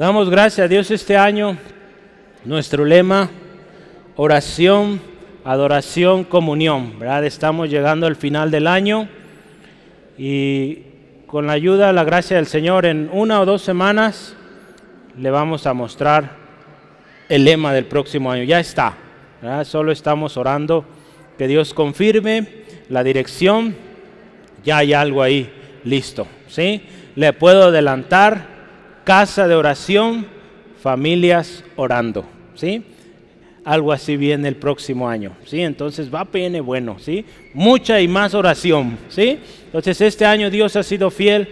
Damos gracias a Dios este año. Nuestro lema, oración, adoración, comunión. ¿verdad? Estamos llegando al final del año y con la ayuda, la gracia del Señor, en una o dos semanas le vamos a mostrar el lema del próximo año. Ya está. Solo estamos orando que Dios confirme la dirección. Ya hay algo ahí listo. ¿sí? Le puedo adelantar casa de oración, familias orando, ¿sí? Algo así viene el próximo año, ¿sí? Entonces va viene bueno, ¿sí? Mucha y más oración, ¿sí? Entonces este año Dios ha sido fiel,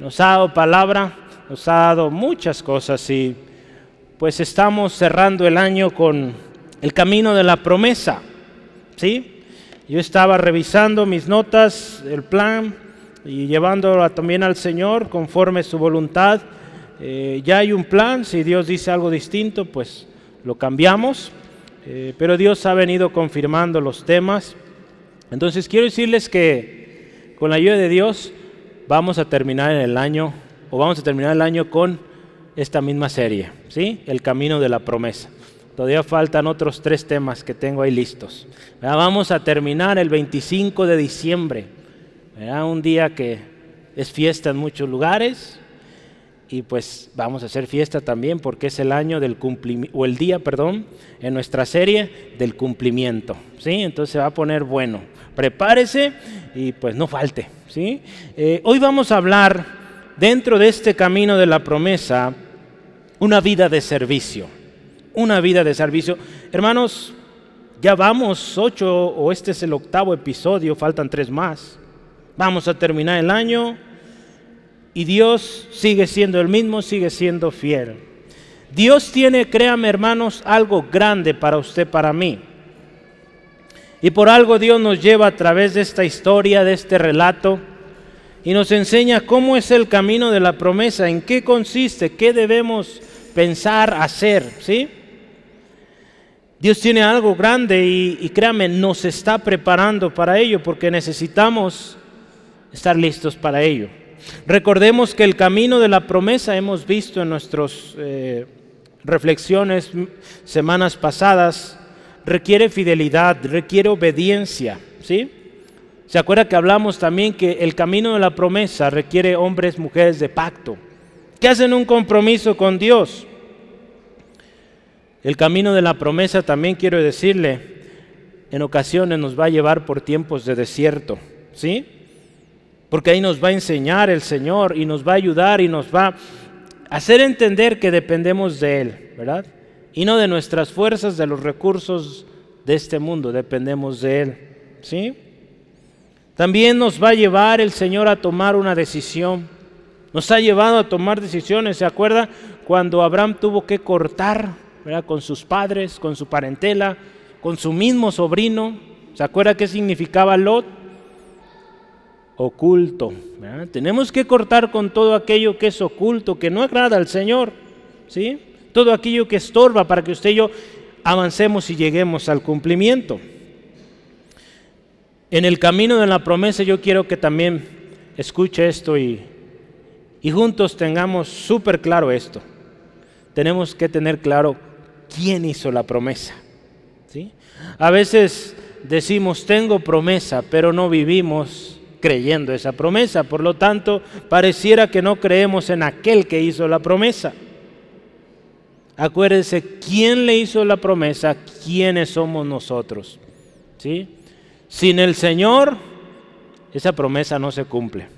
nos ha dado palabra, nos ha dado muchas cosas y pues estamos cerrando el año con el camino de la promesa, ¿sí? Yo estaba revisando mis notas, el plan y llevándolo también al Señor conforme su voluntad eh, ya hay un plan, si Dios dice algo distinto, pues lo cambiamos, eh, pero Dios ha venido confirmando los temas. Entonces quiero decirles que con la ayuda de Dios vamos a terminar el año, o vamos a terminar el año con esta misma serie, ¿sí? El camino de la promesa. Todavía faltan otros tres temas que tengo ahí listos. Vamos a terminar el 25 de diciembre, un día que es fiesta en muchos lugares, y pues vamos a hacer fiesta también porque es el año del cumplimiento, o el día, perdón, en nuestra serie del cumplimiento, ¿sí? Entonces se va a poner bueno. Prepárese y pues no falte, ¿sí? Eh, hoy vamos a hablar dentro de este camino de la promesa una vida de servicio, una vida de servicio. Hermanos, ya vamos ocho o este es el octavo episodio, faltan tres más. Vamos a terminar el año y Dios sigue siendo el mismo, sigue siendo fiel. Dios tiene, créame hermanos, algo grande para usted, para mí. Y por algo Dios nos lleva a través de esta historia, de este relato, y nos enseña cómo es el camino de la promesa, en qué consiste, qué debemos pensar, hacer, ¿sí? Dios tiene algo grande y, y créame, nos está preparando para ello, porque necesitamos estar listos para ello. Recordemos que el camino de la promesa hemos visto en nuestras eh, reflexiones semanas pasadas, requiere fidelidad, requiere obediencia, ¿sí? ¿Se acuerda que hablamos también que el camino de la promesa requiere hombres, mujeres de pacto, que hacen un compromiso con Dios? El camino de la promesa también quiero decirle, en ocasiones nos va a llevar por tiempos de desierto, ¿sí? Porque ahí nos va a enseñar el Señor y nos va a ayudar y nos va a hacer entender que dependemos de Él, ¿verdad? Y no de nuestras fuerzas, de los recursos de este mundo, dependemos de Él, ¿sí? También nos va a llevar el Señor a tomar una decisión. Nos ha llevado a tomar decisiones. ¿Se acuerda cuando Abraham tuvo que cortar ¿verdad? con sus padres, con su parentela, con su mismo sobrino? ¿Se acuerda qué significaba Lot? Oculto. Tenemos que cortar con todo aquello que es oculto, que no agrada al Señor. ¿sí? Todo aquello que estorba para que usted y yo avancemos y lleguemos al cumplimiento. En el camino de la promesa yo quiero que también escuche esto y, y juntos tengamos súper claro esto. Tenemos que tener claro quién hizo la promesa. ¿sí? A veces decimos, tengo promesa, pero no vivimos creyendo esa promesa. Por lo tanto, pareciera que no creemos en aquel que hizo la promesa. Acuérdense quién le hizo la promesa, quiénes somos nosotros. ¿Sí? Sin el Señor, esa promesa no se cumple.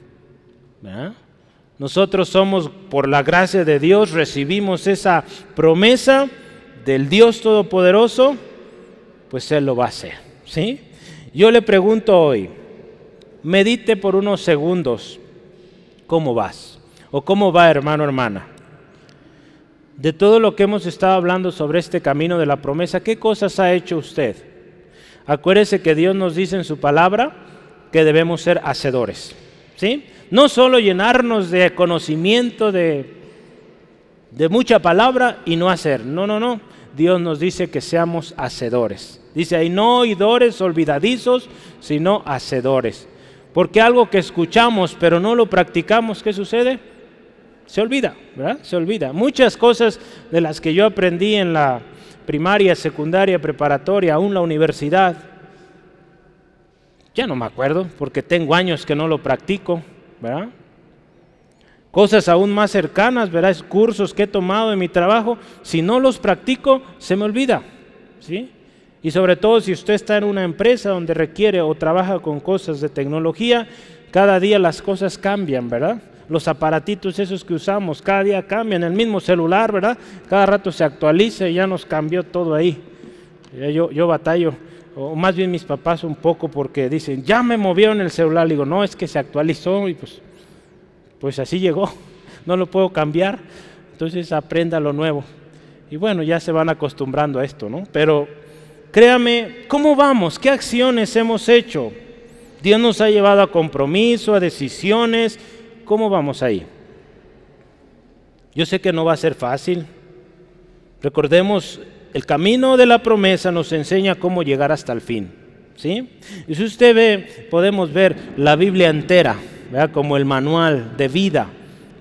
Nosotros somos, por la gracia de Dios, recibimos esa promesa del Dios Todopoderoso, pues Él lo va a hacer. ¿sí? Yo le pregunto hoy, medite por unos segundos cómo vas o cómo va hermano, hermana. De todo lo que hemos estado hablando sobre este camino de la promesa, ¿qué cosas ha hecho usted? Acuérdese que Dios nos dice en su palabra que debemos ser hacedores. ¿Sí? No solo llenarnos de conocimiento, de, de mucha palabra y no hacer. No, no, no. Dios nos dice que seamos hacedores. Dice ahí, no oidores olvidadizos, sino hacedores. Porque algo que escuchamos pero no lo practicamos, ¿qué sucede? se olvida, ¿verdad? Se olvida. Muchas cosas de las que yo aprendí en la primaria, secundaria, preparatoria, aún la universidad, ya no me acuerdo porque tengo años que no lo practico, ¿verdad? Cosas aún más cercanas, ¿verdad? Cursos que he tomado en mi trabajo, si no los practico, se me olvida, ¿sí? Y sobre todo si usted está en una empresa donde requiere o trabaja con cosas de tecnología, cada día las cosas cambian, ¿verdad? los aparatitos esos que usamos, cada día cambian, el mismo celular, ¿verdad? Cada rato se actualiza y ya nos cambió todo ahí. Yo, yo batallo, o más bien mis papás un poco porque dicen, ya me movieron el celular, digo, no, es que se actualizó y pues, pues así llegó, no lo puedo cambiar, entonces aprenda lo nuevo. Y bueno, ya se van acostumbrando a esto, ¿no? Pero créame, ¿cómo vamos? ¿Qué acciones hemos hecho? Dios nos ha llevado a compromiso, a decisiones, ¿Cómo vamos ahí? Yo sé que no va a ser fácil. Recordemos, el camino de la promesa nos enseña cómo llegar hasta el fin. ¿sí? Y si usted ve, podemos ver la Biblia entera, como el manual de vida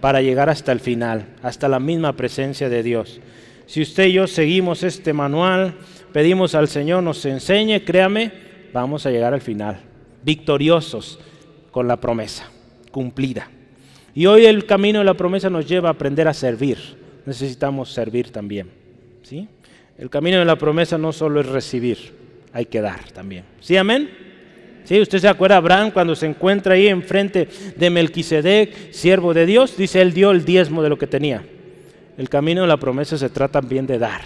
para llegar hasta el final, hasta la misma presencia de Dios. Si usted y yo seguimos este manual, pedimos al Señor nos enseñe, créame, vamos a llegar al final, victoriosos con la promesa cumplida. Y hoy el camino de la promesa nos lleva a aprender a servir. Necesitamos servir también. ¿sí? El camino de la promesa no solo es recibir, hay que dar también. ¿Sí, amén? ¿Sí? ¿Usted se acuerda Abraham cuando se encuentra ahí enfrente de Melquisedec, siervo de Dios? Dice, él dio el diezmo de lo que tenía. El camino de la promesa se trata también de dar,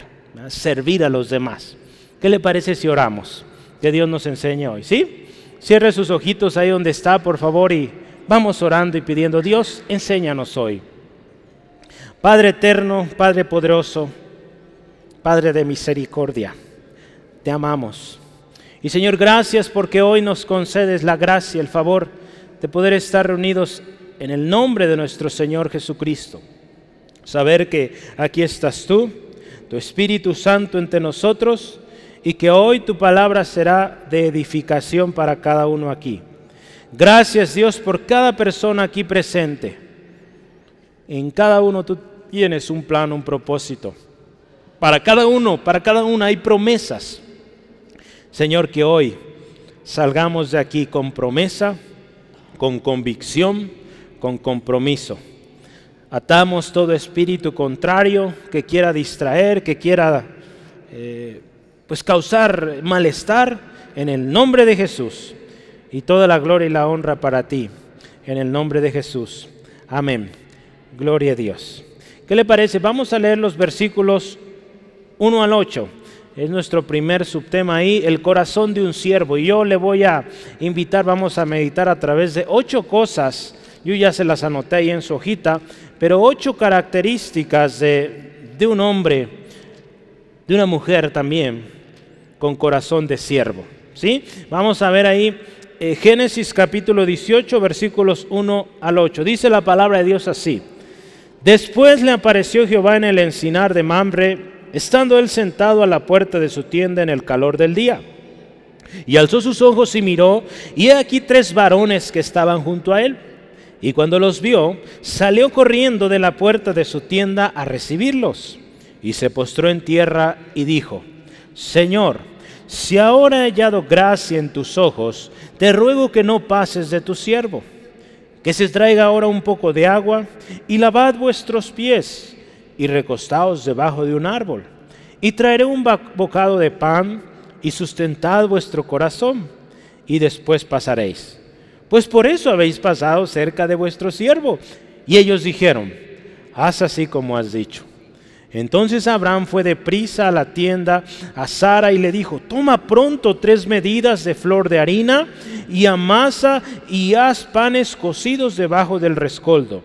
servir a los demás. ¿Qué le parece si oramos? Que Dios nos enseñe hoy, ¿sí? Cierre sus ojitos ahí donde está, por favor, y Vamos orando y pidiendo, Dios, enséñanos hoy. Padre eterno, Padre poderoso, Padre de misericordia, te amamos. Y Señor, gracias porque hoy nos concedes la gracia, el favor de poder estar reunidos en el nombre de nuestro Señor Jesucristo. Saber que aquí estás tú, tu Espíritu Santo entre nosotros y que hoy tu palabra será de edificación para cada uno aquí. Gracias Dios por cada persona aquí presente. En cada uno tú tienes un plan, un propósito. Para cada uno, para cada una hay promesas. Señor, que hoy salgamos de aquí con promesa, con convicción, con compromiso. Atamos todo espíritu contrario que quiera distraer, que quiera eh, pues causar malestar en el nombre de Jesús y toda la gloria y la honra para ti, en el nombre de Jesús. Amén. Gloria a Dios. ¿Qué le parece? Vamos a leer los versículos 1 al 8. Es nuestro primer subtema ahí, el corazón de un siervo. Y yo le voy a invitar, vamos a meditar a través de ocho cosas. Yo ya se las anoté ahí en su hojita, pero ocho características de, un hombre, de una mujer también, con corazón de siervo. ¿Sí? Vamos a ver ahí eh, Génesis capítulo 18, versículos 1 al 8. Dice la palabra de Dios así. Después le apareció Jehová en el encinar de Mamre, estando él sentado a la puerta de su tienda en el calor del día. Y alzó sus ojos y miró, y he aquí tres varones que estaban junto a él. Y cuando los vio, salió corriendo de la puerta de su tienda a recibirlos. Y se postró en tierra y dijo, Señor, si ahora he hallado gracia en tus ojos, te ruego que no pases de tu siervo, que se traiga ahora un poco de agua y lavad vuestros pies y recostaos debajo de un árbol. Y traeré un bocado de pan y sustentad vuestro corazón y después pasaréis. Pues por eso habéis pasado cerca de vuestro siervo. Y ellos dijeron, haz así como has dicho. Entonces Abraham fue deprisa a la tienda a Sara y le dijo, toma pronto tres medidas de flor de harina y amasa y haz panes cocidos debajo del rescoldo.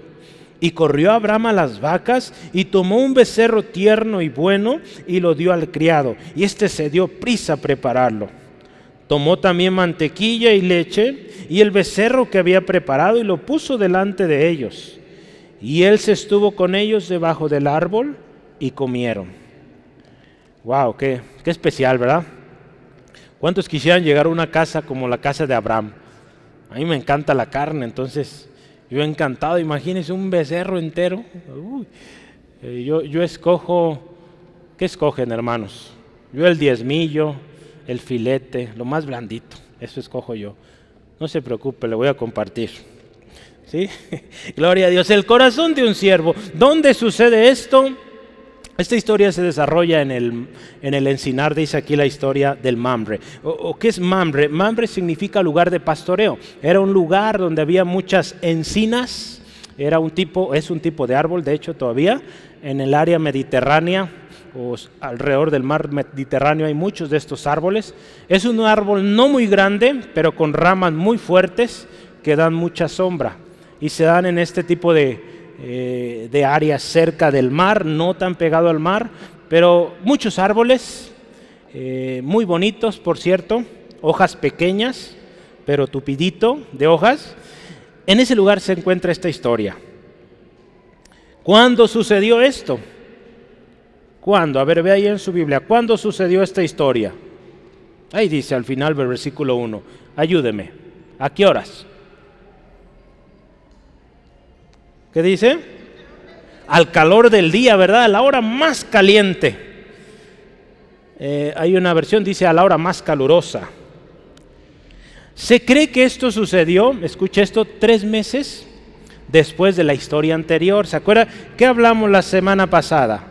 Y corrió Abraham a las vacas y tomó un becerro tierno y bueno y lo dio al criado. Y éste se dio prisa a prepararlo. Tomó también mantequilla y leche y el becerro que había preparado y lo puso delante de ellos. Y él se estuvo con ellos debajo del árbol y comieron. Wow, qué, qué especial, ¿verdad? ¿Cuántos quisieran llegar a una casa como la casa de Abraham? A mí me encanta la carne, entonces Yo encantado, imagínense un becerro entero. Eh, yo, yo escojo, ¿qué escogen hermanos? Yo el diezmillo, el filete, lo más blandito, eso escojo yo. No se preocupe, le voy a compartir. ¿Sí? Gloria a Dios. El corazón de un siervo. ¿Dónde sucede esto? Esta historia se desarrolla en el, en el encinar, dice aquí la historia del Mamre. O, ¿Qué es Mamre? Mamre significa lugar de pastoreo. Era un lugar donde había muchas encinas, era un tipo, es un tipo de árbol, de hecho todavía, en el área mediterránea o alrededor del mar Mediterráneo hay muchos de estos árboles. Es un árbol no muy grande, pero con ramas muy fuertes que dan mucha sombra y se dan en este tipo de, eh, áreas cerca del mar, no tan pegado al mar, pero muchos árboles, eh, muy bonitos, por cierto, hojas pequeñas, pero tupidito de hojas. En ese lugar se encuentra esta historia. ¿Cuándo sucedió esto? ¿Cuándo? A ver, ve ahí en su Biblia. ¿Cuándo sucedió esta historia? Ahí dice al final del versículo 1. Ayúdeme. ¿A qué horas? ¿Qué dice? Al calor del día, ¿verdad? A la hora más caliente. Eh, hay una versión, dice a la hora más calurosa. Se cree que esto sucedió, escucha esto, tres meses después de la historia anterior. ¿Se acuerda? ¿Qué hablamos la semana pasada?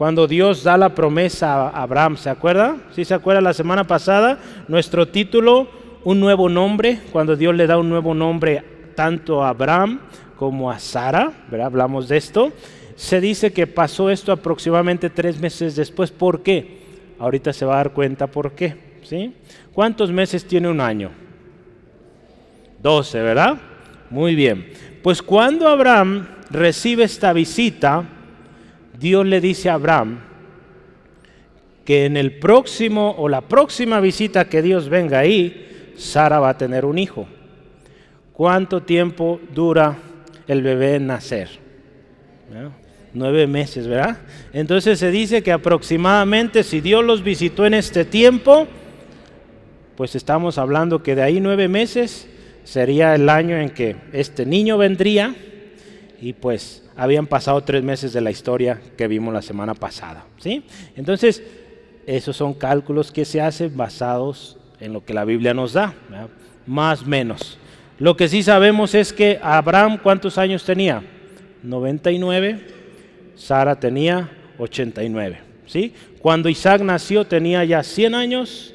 Cuando Dios da la promesa a Abraham, ¿se acuerda? ¿Sí se acuerda la semana pasada? Nuestro título, un nuevo nombre, cuando Dios le da un nuevo nombre tanto a Abraham como a Sara, ¿verdad? hablamos de esto, se dice que pasó esto aproximadamente tres meses después. ¿Por qué? Ahorita se va a dar cuenta por qué. ¿sí? ¿Cuántos meses tiene un año? Doce, ¿verdad? Muy bien. Pues cuando Abraham recibe esta visita, Dios le dice a Abraham que en el próximo o la próxima visita que Dios venga ahí, Sara va a tener un hijo. ¿Cuánto tiempo dura el bebé nacer. Nueve meses, ¿verdad? Entonces se dice que aproximadamente si Dios los visitó en este tiempo, pues estamos hablando que de ahí nueve meses sería el año en que este niño vendría y pues habían pasado tres meses de la historia que vimos la semana pasada, ¿sí? Entonces, esos son cálculos que se hacen basados en lo que la Biblia nos da, más o menos. Lo que sí sabemos es que Abraham, ¿cuántos años tenía? 99, Sara tenía 89. ¿sí? Cuando Isaac nació tenía ya 100 años,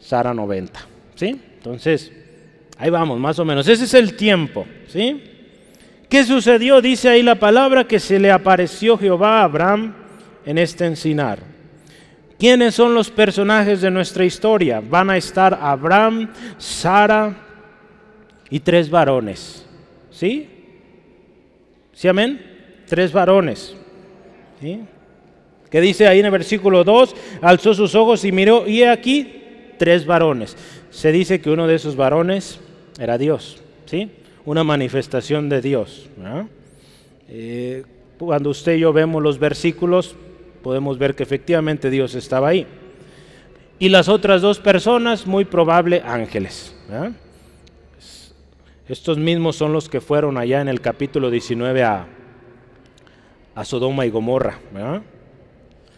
Sara 90. ¿sí? Entonces, ahí vamos, más o menos. Ese es el tiempo. ¿sí? ¿Qué sucedió? Dice ahí la palabra que se le apareció Jehová a Abraham en este encinar. ¿Quiénes son los personajes de nuestra historia? Van a estar Abraham, Sara, y tres varones. ¿Sí? ¿Sí, amén? Tres varones. ¿Sí? Que dice ahí en el versículo 2, alzó sus ojos y miró, y aquí tres varones. Se dice que uno de esos varones era Dios, ¿sí? Una manifestación de Dios. Eh, cuando usted y yo vemos los versículos, podemos ver que efectivamente Dios estaba ahí. Y las otras dos personas, muy probable ángeles. Estos mismos son los que fueron allá en el capítulo 19 a, a Sodoma y Gomorra.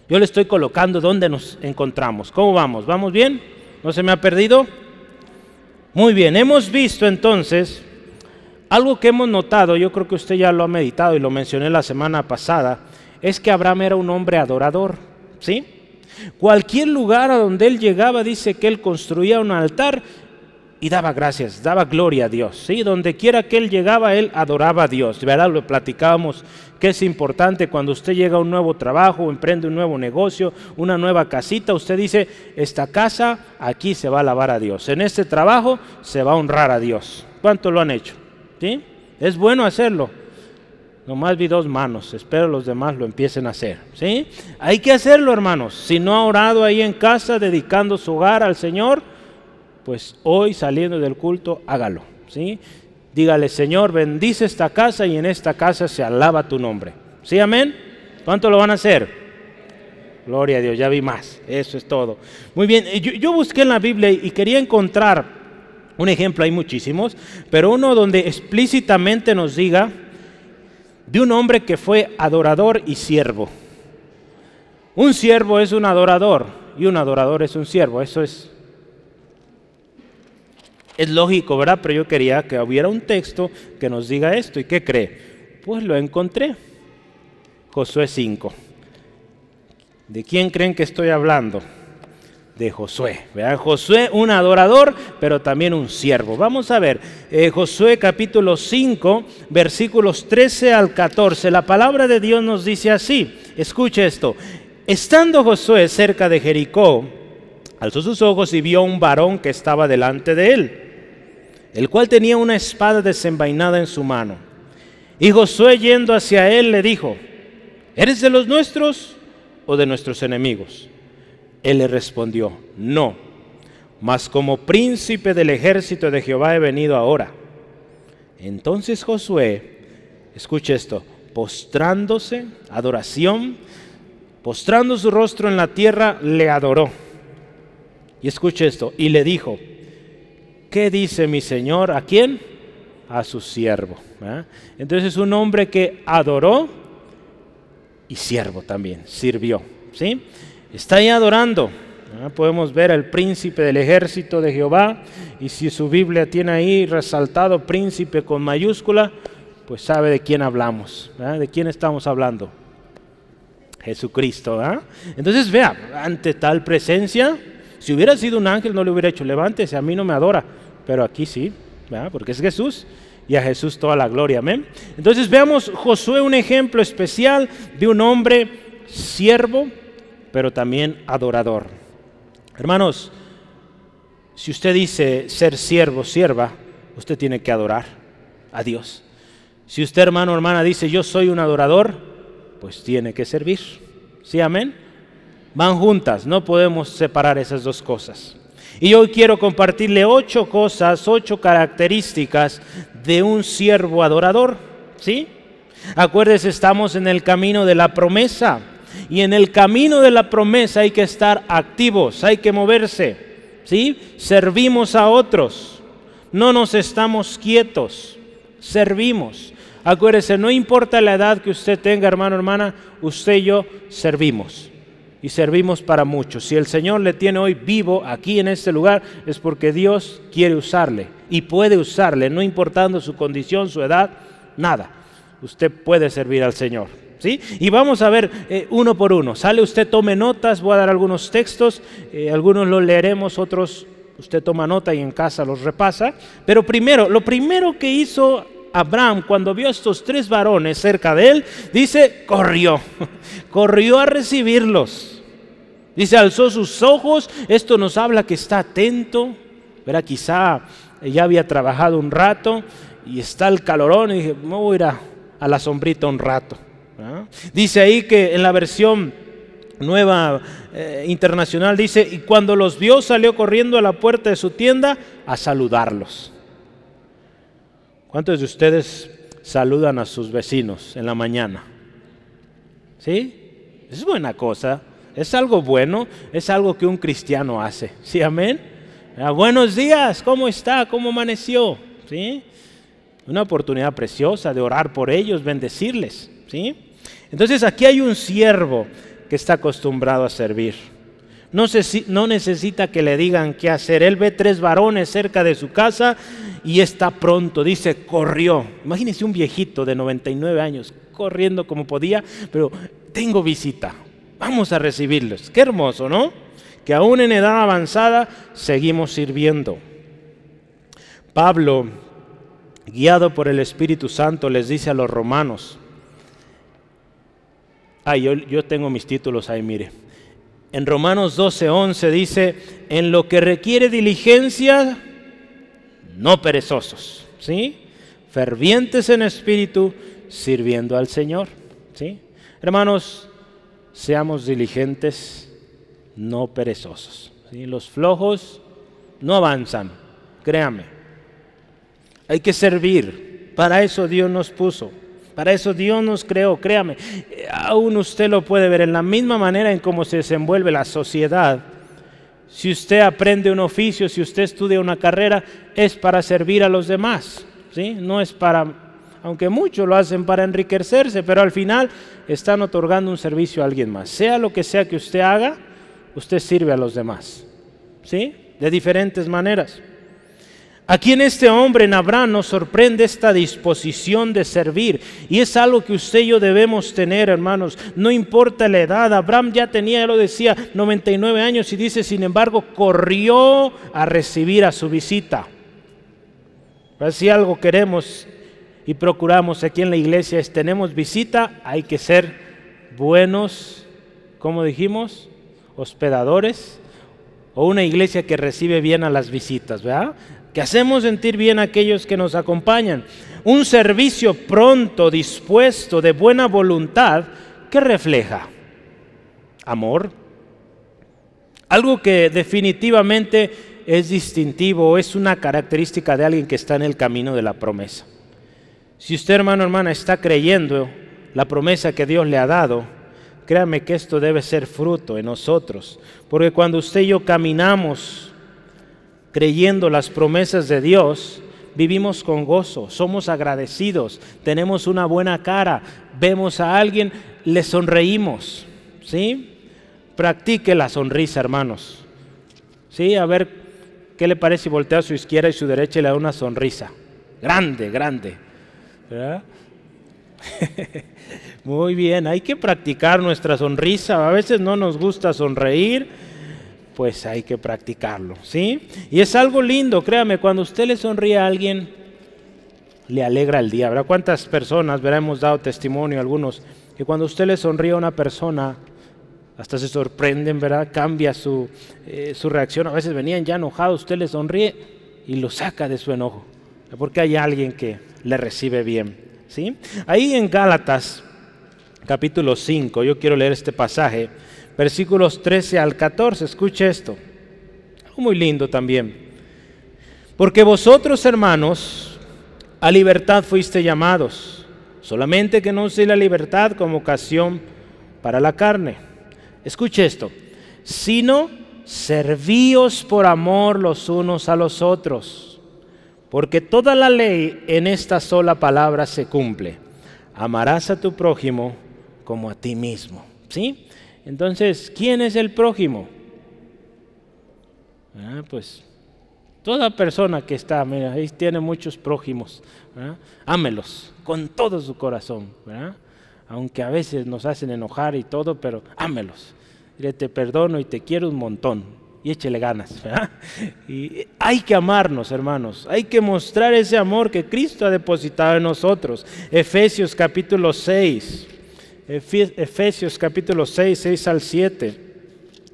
Yo le estoy colocando dónde nos encontramos. ¿Cómo vamos? ¿Vamos bien? ¿No se me ha perdido? Muy bien, hemos visto entonces algo que hemos notado, yo creo que usted ya lo ha meditado y lo mencioné la semana pasada, es que Abraham era un hombre adorador, ¿sí? Cualquier lugar a donde él llegaba dice que él construía un altar y daba gracias, daba gloria a Dios. ¿sí? Donde quiera que él llegaba, él adoraba a Dios. ¿verdad? Lo platicábamos que es importante cuando usted llega a un nuevo trabajo, emprende un nuevo negocio, una nueva casita, usted dice, esta casa aquí se va a alabar a Dios. En este trabajo se va a honrar a Dios. ¿Cuánto lo han hecho? ¿Sí? Es bueno hacerlo. Nomás vi dos manos, espero los demás lo empiecen a hacer. ¿sí? Hay que hacerlo, hermanos. Si no ha orado ahí en casa, dedicando su hogar al Señor, pues hoy saliendo del culto, hágalo. ¿sí? Dígale, Señor, bendice esta casa y en esta casa se alaba tu nombre. ¿Sí, amén? ¿Cuánto lo van a hacer? Gloria a Dios, ya vi más. Eso es todo. Muy bien, yo, yo busqué en la Biblia y quería encontrar Un ejemplo, hay muchísimos, pero uno donde explícitamente nos diga de un hombre que fue adorador y siervo. Un siervo es un adorador y un adorador es un siervo. Eso es, es lógico, ¿verdad? Pero yo quería que hubiera un texto que nos diga esto. ¿Y qué cree? Pues lo encontré. Josué 5. ¿De quién creen que estoy hablando? De Josué. ¿verdad? Josué, un adorador, pero también un siervo. Vamos a ver, eh, Josué capítulo 5, versículos 13 al 14. La palabra de Dios nos dice así. Escuche esto. Estando Josué cerca de Jericó, alzó sus ojos y vio un varón que estaba delante de él, el cual tenía una espada desenvainada en su mano. Y Josué yendo hacia él le dijo, ¿eres de los nuestros o de nuestros enemigos? Él le respondió, no, mas como príncipe del ejército de Jehová he venido ahora. Entonces Josué, escuche esto, postrándose, adoración, Postrando su rostro en la tierra, le adoró. Y escuche esto, y le dijo, ¿qué dice mi Señor? ¿A quién? A su siervo. Entonces un hombre que adoró y siervo también, sirvió. ¿sí? Está ahí adorando. Podemos ver al príncipe del ejército de Jehová y si su Biblia tiene ahí resaltado príncipe con mayúscula, pues sabe de quién hablamos, de quién estamos hablando. Jesucristo. Entonces vea, ante tal presencia, si hubiera sido un ángel no le hubiera hecho, levántese, a mí no me adora, pero aquí sí, porque es Jesús y a Jesús toda la gloria, amén. Entonces veamos Josué un ejemplo especial de un hombre siervo, pero también adorador. Hermanos, si usted dice ser siervo, sierva, usted tiene que adorar a Dios. Si usted, hermano, hermana, dice yo soy un adorador, pues tiene que servir. ¿Sí, amén? Van juntas, no podemos separar esas dos cosas. Y hoy quiero compartirle ocho cosas, ocho características de un siervo adorador. ¿Sí? Acuérdese, estamos en el camino de la promesa. Y en el camino de la promesa hay que estar activos, hay que moverse. ¿Sí? Servimos a otros. No nos estamos quietos, servimos. Acuérdese, no importa la edad que usted tenga, hermano, hermana, usted y yo servimos. Y servimos para muchos. Si el Señor le tiene hoy vivo aquí en este lugar, es porque Dios quiere usarle. Y puede usarle, no importando su condición, su edad, nada. Usted puede servir al Señor. Y vamos a ver eh, uno por uno. Sale usted, tome notas, voy a dar algunos textos, eh, algunos los leeremos, otros usted toma nota y en casa los repasa. Pero primero, lo primero que hizo Abraham, cuando vio a estos tres varones cerca de él, dice, corrió, corrió a recibirlos. Dice, alzó sus ojos, esto nos habla que está atento, verá, quizá ya había trabajado un rato y está el calorón y dije, voy a ir a, la sombrita un rato. Dice ahí que en la versión nueva eh, internacional dice, y cuando los vio salió corriendo a la puerta de su tienda a saludarlos. ¿Cuántos de ustedes saludan a sus vecinos en la mañana? ¿Sí? Es buena cosa, es algo bueno, es algo que un cristiano hace. ¿Sí, amén? Ah, buenos días, ¿cómo está? ¿Cómo amaneció? ¿Sí? Una oportunidad preciosa de orar por ellos, bendecirles. ¿Sí? Entonces aquí hay un siervo que está acostumbrado a servir. No, no, necesita que le digan qué hacer. Él ve tres varones cerca de su casa y está pronto. Dice, corrió. Imagínense un viejito de 99 años corriendo como podía, pero tengo visita. Vamos a recibirlos. Qué hermoso, ¿no? Que aún en edad avanzada seguimos sirviendo. Pablo, guiado por el Espíritu Santo, les dice a los romanos, ah, yo, tengo mis títulos ahí, mire en Romanos 12, 11 dice, en lo que requiere diligencia, no perezosos, ¿sí? Fervientes en espíritu, sirviendo al Señor, ¿sí? Hermanos, seamos diligentes, no perezosos. Los flojos no avanzan, créame. Hay que servir, para eso Dios nos puso. Para eso Dios nos creó, créame. Aún usted lo puede ver en la misma manera en cómo se desenvuelve la sociedad. Si usted aprende un oficio, si usted estudia una carrera, es para servir a los demás, ¿sí? No es para, aunque muchos lo hacen para enriquecerse, pero al final están otorgando un servicio a alguien más. Sea lo que sea que usted haga, usted sirve a los demás, ¿sí? De diferentes maneras. Aquí en este hombre, en Abraham, nos sorprende esta disposición de servir. Y es algo que usted y yo debemos tener, hermanos. No importa la edad. Abraham ya tenía, ya lo decía, 99 años y dice, sin embargo, corrió a recibir a su visita. Si algo queremos y procuramos aquí en la iglesia es, tenemos visita, hay que ser buenos, como dijimos, hospedadores o una iglesia que recibe bien a las visitas, ¿verdad? Que hacemos sentir bien a aquellos que nos acompañan. Un servicio pronto, dispuesto, de buena voluntad, que refleja amor. Algo que definitivamente es distintivo, es una característica de alguien que está en el camino de la promesa. Si usted, hermano, hermana, está creyendo la promesa que Dios le ha dado, créame que esto debe ser fruto en nosotros. Porque cuando usted y yo caminamos creyendo las promesas de Dios, vivimos con gozo, somos agradecidos, tenemos una buena cara, vemos a alguien, le sonreímos, ¿sí? Practique la sonrisa, hermanos. ¿Sí? A ver qué le parece si voltea a su izquierda y su derecha y le da una sonrisa. Grande, grande. Muy bien, hay que practicar nuestra sonrisa. A veces no nos gusta sonreír pues hay que practicarlo, ¿sí? Y es algo lindo, créame, cuando usted le sonríe a alguien, le alegra el día, ¿verdad? ¿Cuántas personas, verá, hemos dado testimonio algunos, que cuando usted le sonríe a una persona, hasta se sorprenden, ¿verdad? Cambia su, eh, su reacción, a veces venían ya enojados, usted le sonríe y lo saca de su enojo, porque hay alguien que le recibe bien, ¿sí? Ahí en Gálatas, capítulo 5, yo quiero leer este pasaje, versículos 13 al 14. Escuche esto. Muy lindo también. Porque vosotros, hermanos, a libertad fuiste llamados, solamente que no uséis la libertad como ocasión para la carne. Escuche esto. Sino servíos por amor los unos a los otros. Porque toda la ley en esta sola palabra se cumple. Amarás a tu prójimo como a ti mismo. ¿Sí? Entonces, ¿quién es el prójimo? Ah, pues toda persona que está, mira, ahí tiene muchos prójimos. Ámelos con todo su corazón. Aunque a veces nos hacen enojar y todo, pero ámelos. Dile, te perdono y te quiero un montón. Y échele ganas. Y hay que amarnos, hermanos. Hay que mostrar ese amor que Cristo ha depositado en nosotros. Efesios capítulo 6. Efesios capítulo 6, 6 al 7.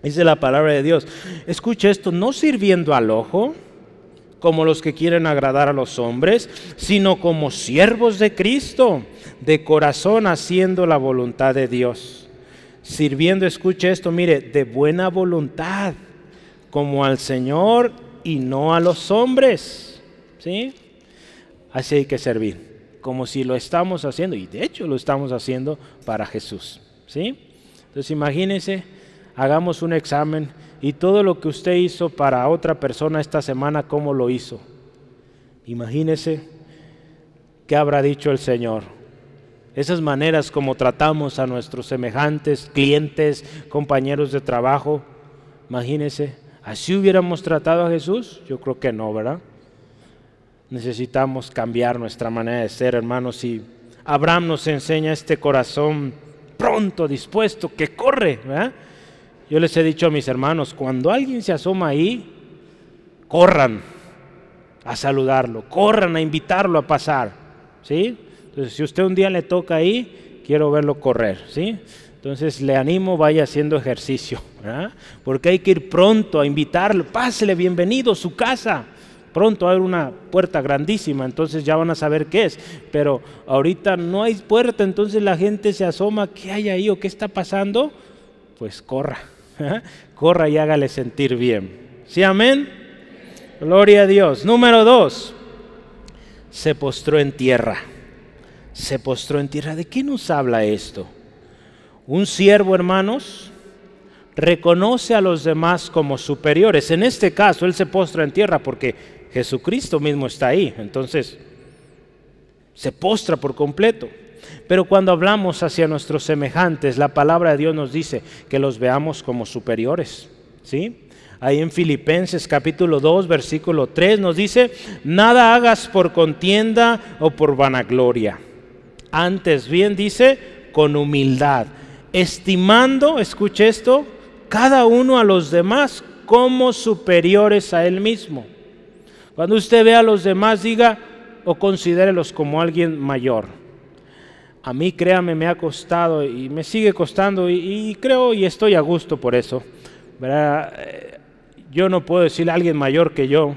Dice la palabra de Dios. Escucha esto, no sirviendo al ojo como los que quieren agradar a los hombres, sino como siervos de Cristo, de corazón haciendo la voluntad de Dios. Sirviendo, escuche esto, mire, de buena voluntad, como al Señor y no a los hombres. ¿Sí? Así hay que servir como si lo estamos haciendo, y de hecho lo estamos haciendo para Jesús. ¿sí? Entonces imagínense, hagamos un examen y todo lo que usted hizo para otra persona esta semana, ¿cómo lo hizo? Imagínese qué habrá dicho el Señor. Esas maneras como tratamos a nuestros semejantes, clientes, compañeros de trabajo, imagínese, ¿así hubiéramos tratado a Jesús? Yo creo que no, ¿verdad? Necesitamos cambiar nuestra manera de ser, hermanos. Y Abraham nos enseña este corazón pronto, dispuesto, que corre. Yo les he dicho a mis hermanos, cuando alguien se asoma ahí, corran a saludarlo, corran a invitarlo a pasar. ¿sí? Entonces, si usted un día le toca ahí, quiero verlo correr. ¿sí? Entonces le animo, vaya haciendo ejercicio, porque hay que ir pronto a invitarlo, pásele bienvenido a su casa. Pronto hay una puerta grandísima, entonces ya van a saber qué es. Pero ahorita no hay puerta, entonces la gente se asoma, ¿qué hay ahí o qué está pasando? Pues corra, corra y hágale sentir bien. ¿Sí, amén? Gloria a Dios. Número dos, se postró en tierra. Se postró en tierra. ¿De qué nos habla esto? Un siervo, hermanos, reconoce a los demás como superiores. En este caso, Él se postra en tierra porque Jesucristo mismo está ahí. Entonces, se postra por completo. Pero cuando hablamos hacia nuestros semejantes, la palabra de Dios nos dice que los veamos como superiores. ¿Sí? Ahí en Filipenses capítulo 2, versículo 3 nos dice, nada hagas por contienda o por vanagloria. Antes bien dice, con humildad, estimando, escuche esto, cada uno a los demás como superiores a él mismo. Cuando usted ve a los demás, diga o considérelos como alguien mayor. A mí, créame, me ha costado y me sigue costando y, creo y estoy a gusto por eso. Eh, yo no puedo decirle a alguien mayor que yo,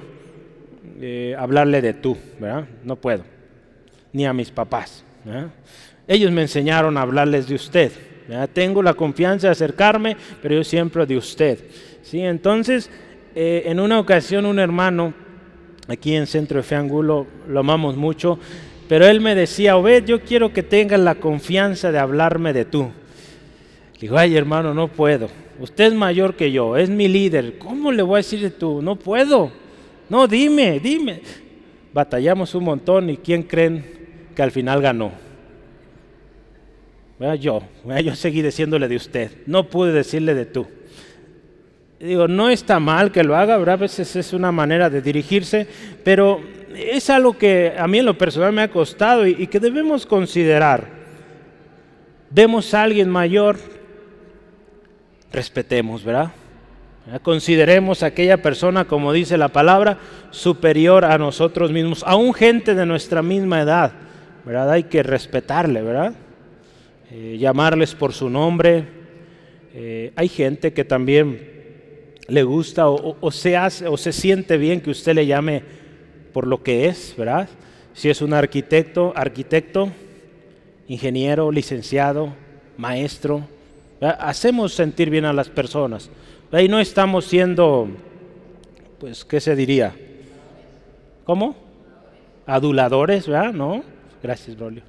eh, hablarle de tú, ¿verdad? No puedo. Ni a mis papás. Ellos me enseñaron a hablarles de usted. Tengo la confianza de acercarme, pero yo siempre de usted. ¿sí? Entonces, eh, en una ocasión un hermano, aquí en Centro de Fe Angulo, lo amamos mucho, pero él me decía, Obed, yo quiero que tengas la confianza de hablarme de tú. Le digo, ay hermano, no puedo. Usted es mayor que yo, es mi líder. ¿Cómo le voy a decir de tú? No puedo. No, dime, dime. Batallamos un montón y ¿quién creen que al final ganó? Yo, yo seguí diciéndole de usted. No pude decirle de tú. Digo, no está mal que lo haga, a veces es una manera de dirigirse, pero es algo que a mí en lo personal me ha costado y, y que debemos considerar. Vemos a alguien mayor, respetemos, ¿verdad? Consideremos a aquella persona, como dice la palabra, superior a nosotros mismos, aún gente de nuestra misma edad, ¿verdad? Hay que respetarle, ¿verdad? Eh, llamarles por su nombre. Eh, hay gente que también le gusta o, se hace, o se siente bien que usted le llame por lo que es, ¿verdad? Si es un arquitecto, arquitecto, ingeniero, licenciado, maestro, hacemos sentir bien a las personas. Ahí no estamos siendo, pues, ¿qué se diría? ¿Cómo? Aduladores, ¿verdad? No. Gracias, Brolio.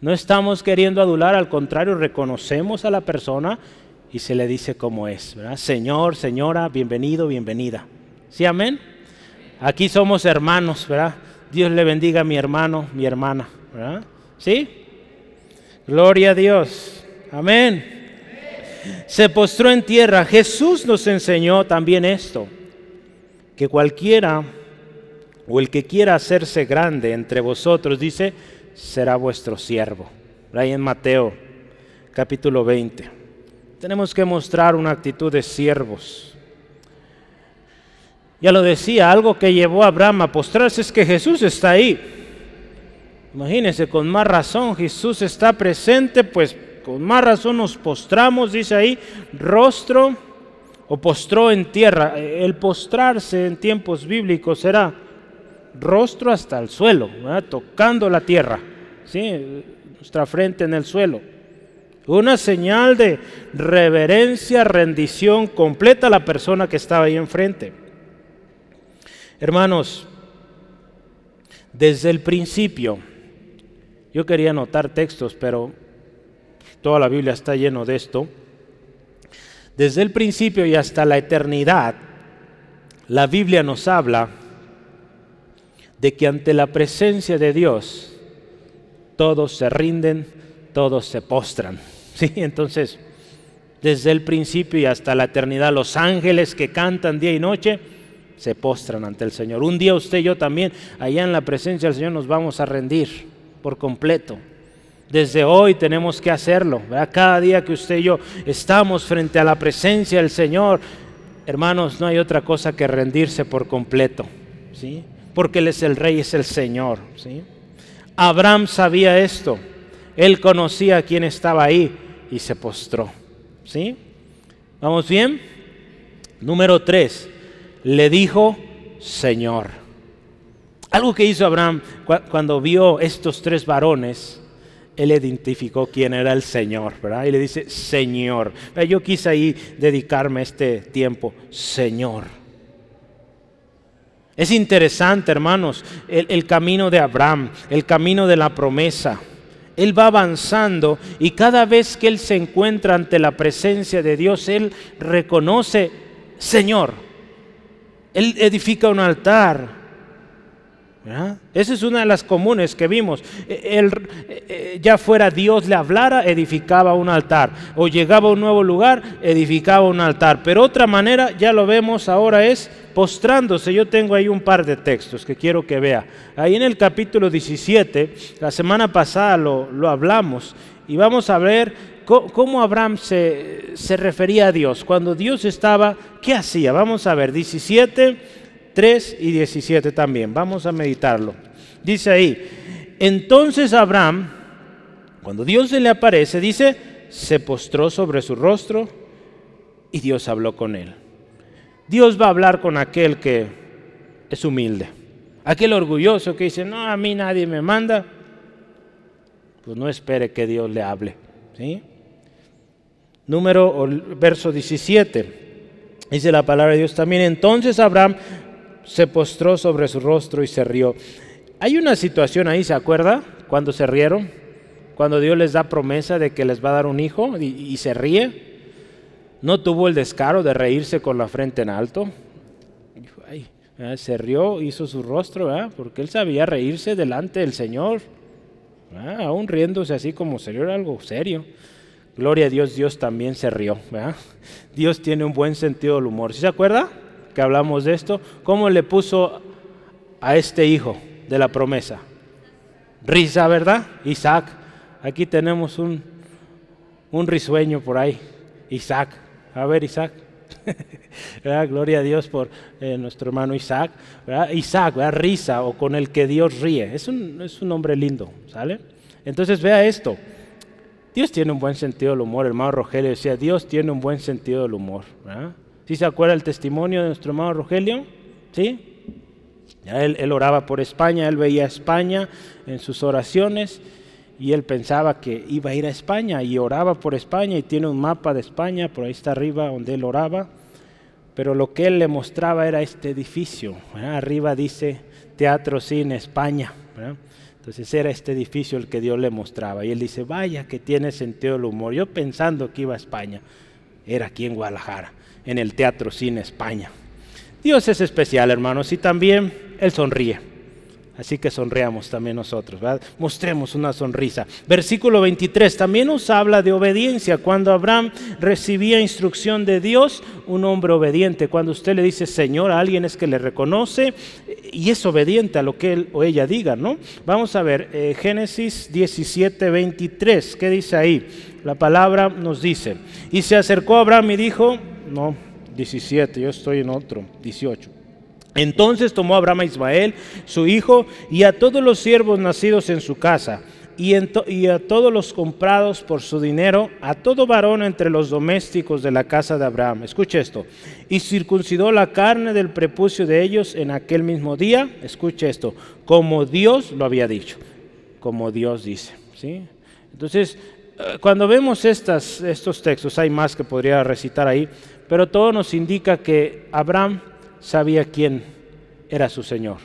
No estamos queriendo adular, al contrario, reconocemos a la persona y se le dice cómo es, ¿verdad? Señor, señora, bienvenido, bienvenida. ¿Sí, amén? Aquí somos hermanos, ¿verdad? Dios le bendiga a mi hermano, mi hermana, ¿verdad? ¿Sí? Gloria a Dios. Amén. Se postró en tierra. Jesús nos enseñó también esto, que cualquiera o el que quiera hacerse grande entre vosotros, dice, será vuestro siervo. Ahí en Mateo capítulo 20. Tenemos que mostrar una actitud de siervos. Ya lo decía, algo que llevó a Abraham a postrarse es que Jesús está ahí. Imagínense, con más razón Jesús está presente, pues con más razón nos postramos, dice ahí, rostro o postró en tierra. El postrarse en tiempos bíblicos será rostro hasta el suelo, tocando la tierra, nuestra frente en el suelo. Una señal de reverencia, rendición completa a la persona que estaba ahí enfrente. Hermanos, desde el principio, yo quería anotar textos, pero toda la Biblia está lleno de esto. Desde el principio y hasta la eternidad, la Biblia nos habla de que ante la presencia de Dios todos se rinden, todos se postran. ¿Sí? Entonces, desde el principio y hasta la eternidad, los ángeles que cantan día y noche se postran ante el Señor. Un día usted y yo también, allá en la presencia del Señor, nos vamos a rendir por completo. Desde hoy tenemos que hacerlo. Cada día que usted y yo estamos frente a la presencia del Señor, hermanos, no hay otra cosa que rendirse por completo. ¿sí? porque Él es el Rey, es el Señor. ¿sí? Abraham sabía esto, él conocía a quien estaba ahí y se postró. ¿sí? ¿Vamos bien? Número tres, le dijo Señor. Algo que hizo Abraham cuando vio estos tres varones, él identificó quién era el Señor, ¿verdad? Y le dice, Señor. Yo quise ahí dedicarme este tiempo, Señor. Es interesante, hermanos, el, camino de Abraham, el camino de la promesa. Él va avanzando y cada vez que Él se encuentra ante la presencia de Dios, Él reconoce, Señor. Él edifica un altar, esa es una de las comunes que vimos. El, eh, eh, ya fuera Dios le hablara, edificaba un altar. O llegaba a un nuevo lugar, edificaba un altar. Pero otra manera, ya lo vemos ahora, es postrándose. Yo tengo ahí un par de textos que quiero que vea. Ahí en el capítulo 17, la semana pasada lo, lo hablamos. Y vamos a ver cómo Abraham se, se refería a Dios. Cuando Dios estaba, ¿qué hacía? Vamos a ver, 17 3 y 17 también. Vamos a meditarlo. Dice ahí, entonces Abraham, cuando Dios se le aparece, dice, se postró sobre su rostro y Dios habló con él. Dios va a hablar con aquel que es humilde, aquel orgulloso que dice, no, a mí nadie me manda, pues no espere que Dios le hable. ¿sí? Número, verso 17, dice la palabra de Dios también, entonces Abraham se postró sobre su rostro y se rió. Hay una situación ahí, ¿se acuerda? Cuando se rieron, cuando Dios les da promesa de que les va a dar un hijo y, se ríe. No tuvo el descaro de reírse con la frente en alto. se rió, hizo su rostro, porque él sabía reírse delante del Señor. Aún riéndose así como serio, era algo serio. Gloria a Dios, Dios también se rió. Dios tiene un buen sentido del humor. ¿Sí se acuerda? Que hablamos de esto, ¿cómo le puso a este hijo de la promesa? Risa, ¿verdad? Isaac. Aquí tenemos un, un risueño por ahí. Isaac. A ver, Isaac. Gloria a Dios por eh, nuestro hermano Isaac. Isaac, risa o con el que Dios ríe. Es un, es un nombre lindo, ¿sale? Entonces vea esto. Dios tiene un buen sentido del humor. Hermano Rogelio decía, Dios tiene un buen sentido del humor. ¿verdad? ¿Sí se acuerda el testimonio de nuestro hermano Rogelio? ¿Sí? él, él, oraba por España, él veía a España en sus oraciones y él pensaba que iba a ir a España y oraba por España y tiene un mapa de España, por ahí está arriba donde él oraba, pero lo que él le mostraba era este edificio. Arriba dice Teatro Cine España. Entonces era este edificio el que Dios le mostraba y él dice, vaya que tiene sentido el humor. Yo pensando que iba a España, era aquí en Guadalajara en el Teatro Cine España. Dios es especial, hermanos, y también Él sonríe. Así que sonreamos también nosotros, mostremos una sonrisa. Versículo 23 también nos habla de obediencia. Cuando Abraham recibía instrucción de Dios, un hombre obediente, cuando usted le dice Señor a alguien es que le reconoce y es obediente a lo que él o ella diga, ¿no? Vamos a ver, eh, Génesis 17, 23, ¿qué dice ahí? La palabra nos dice, y se acercó Abraham y dijo, no, 17, yo estoy en otro, 18. Entonces tomó Abraham a Ismael, su hijo, y a todos los siervos nacidos en su casa, y, a todos los comprados por su dinero, a todo varón entre los domésticos de la casa de Abraham. Escuche esto. Y circuncidó la carne del prepucio de ellos en aquel mismo día. Escuche esto. Como Dios lo había dicho. Como Dios dice. ¿sí? Entonces, eh, cuando vemos estos textos, hay más que podría recitar ahí, pero todo nos indica que Abraham sabía quién era su Señor.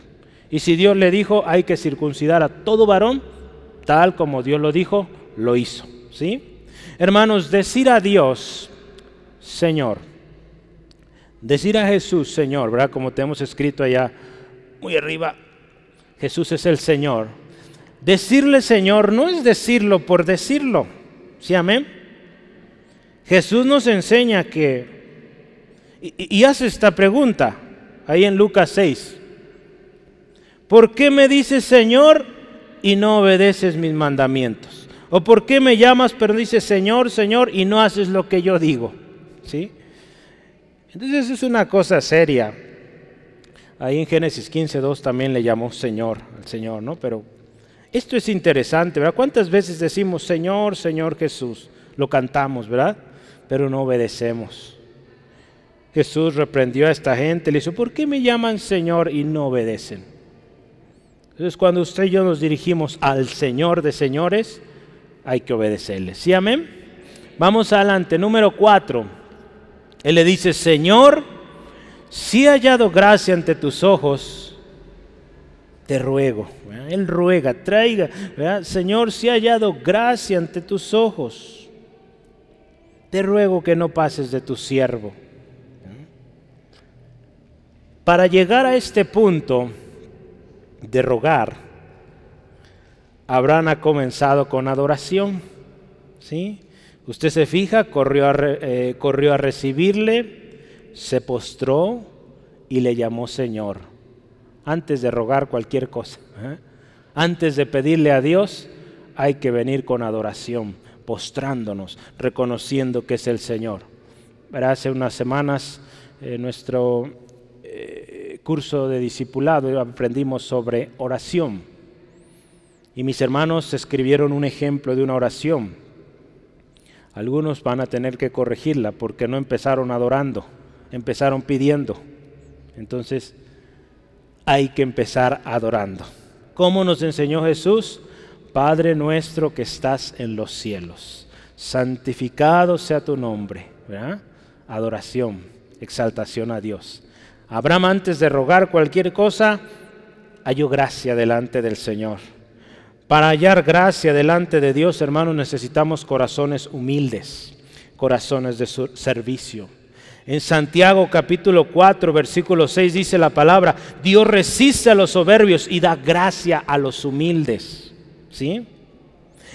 Y si Dios le dijo, hay que circuncidar a todo varón, tal como Dios lo dijo, lo hizo. ¿Sí? Hermanos, decir a Dios, Señor, decir a Jesús, Señor, ¿verdad? Como tenemos escrito allá muy arriba, Jesús es el Señor. Decirle Señor no es decirlo por decirlo. ¿Sí, amén? Jesús nos enseña que y, hace esta pregunta ahí en Lucas 6. ¿Por qué me dices Señor y no obedeces mis mandamientos? ¿O por qué me llamas pero dices Señor, Señor y no haces lo que yo digo? ¿Sí? Entonces es una cosa seria. Ahí en Génesis 15.2 también le llamó Señor al Señor, ¿no? Pero esto es interesante, ¿verdad? ¿Cuántas veces decimos Señor, Señor Jesús? Lo cantamos, ¿verdad? Pero no obedecemos. Jesús reprendió a esta gente, le dijo, ¿por qué me llaman Señor y no obedecen? Entonces cuando usted y yo nos dirigimos al Señor de señores, hay que obedecerle. ¿Sí, amén? Vamos adelante, número cuatro. Él le dice, Señor, si he hallado gracia ante tus ojos, te ruego. Él ruega, traiga, Señor, si ha hallado gracia ante tus ojos, te ruego que no pases de tu siervo. Para llegar a este punto de rogar, Abraham ha comenzado con adoración. ¿sí? Usted se fija, corrió a, eh, corrió a recibirle, se postró y le llamó Señor antes de rogar cualquier cosa. ¿eh? Antes de pedirle a Dios, hay que venir con adoración, postrándonos, reconociendo que es el Señor. Hace unas semanas en nuestro eh, curso de discipulado aprendimos sobre oración. Y mis hermanos escribieron un ejemplo de una oración. Algunos van a tener que corregirla porque no empezaron adorando, empezaron pidiendo. Entonces, hay que empezar adorando. ¿Cómo nos enseñó Jesús? Padre nuestro que estás en los cielos, santificado sea tu nombre. Adoración, exaltación a Dios. Abraham antes de rogar cualquier cosa, halló gracia delante del Señor. Para hallar gracia delante de Dios, hermanos, necesitamos corazones humildes, corazones de servicio en Santiago capítulo 4, versículo 6 dice la palabra, Dios resiste a los soberbios y da gracia a los humildes. ¿Sí?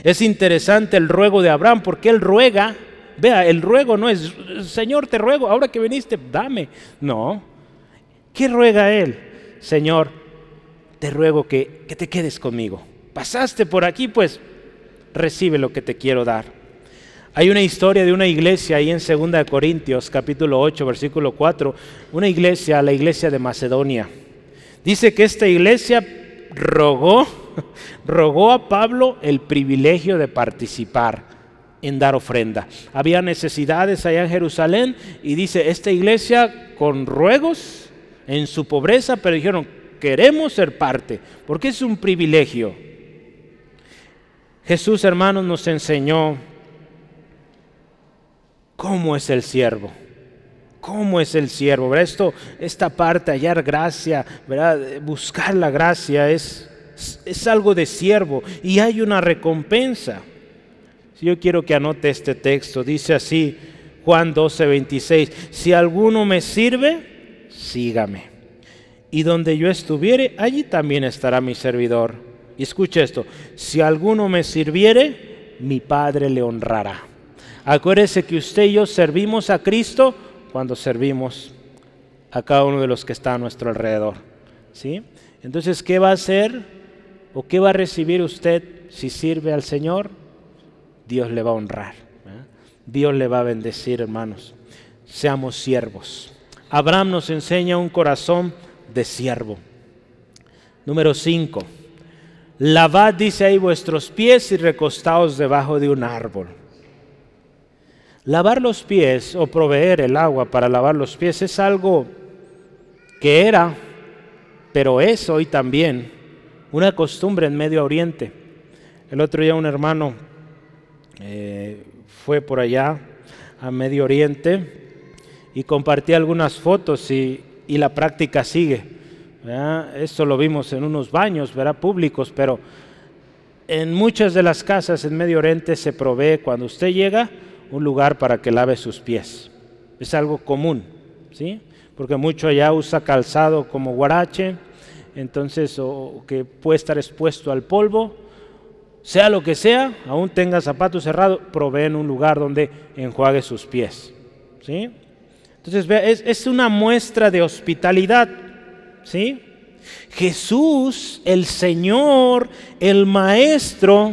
Es interesante el ruego de Abraham porque él ruega, vea, el ruego no es, Señor, te ruego, ahora que viniste, dame. No. ¿Qué ruega él? Señor, te ruego que, que te quedes conmigo. Pasaste por aquí, pues recibe lo que te quiero dar. Hay una historia de una iglesia ahí en 2 Corintios capítulo 8 versículo 4, una iglesia, la iglesia de Macedonia. Dice que esta iglesia rogó, rogó a Pablo el privilegio de participar en dar ofrenda. Había necesidades allá en Jerusalén y dice, esta iglesia con ruegos en su pobreza, pero dijeron, queremos ser parte, porque es un privilegio. Jesús, hermanos, nos enseñó ¿Cómo es el siervo? ¿Cómo es el siervo? Esto, esta parte, hallar gracia, buscar la gracia es, es algo de siervo y hay una recompensa. Yo quiero que anote este texto, dice así Juan 12, 26, si alguno me sirve, sígame. Y donde yo estuviere, allí también estará mi servidor. Y escuche esto, si alguno me sirviere, mi Padre le honrará. Acuérdese que usted y yo servimos a Cristo cuando servimos a cada uno de los que está a nuestro alrededor. ¿sí? Entonces, ¿qué va a hacer o qué va a recibir usted si sirve al Señor? Dios le va a honrar. Dios le va a bendecir, hermanos. Seamos siervos. Abraham nos enseña un corazón de siervo. Número 5. Lavad, dice ahí, vuestros pies y recostaos debajo de un árbol. Lavar los pies o proveer el agua para lavar los pies es algo que era, pero es hoy también, una costumbre en Medio Oriente. El otro día un hermano eh, fue por allá a Medio Oriente y compartía algunas fotos y, la práctica sigue. Esto lo vimos en unos baños ¿verdad? públicos, pero en muchas de las casas en Medio Oriente se provee cuando usted llega, un lugar para que lave sus pies. Es algo común, ¿sí? Porque mucho allá usa calzado como guarache, entonces, o que puede estar expuesto al polvo, sea lo que sea, aún tenga zapatos cerrados, proveen un lugar donde enjuague sus pies, ¿sí? Entonces, es, es una muestra de hospitalidad, ¿sí? Jesús, el Señor, el Maestro,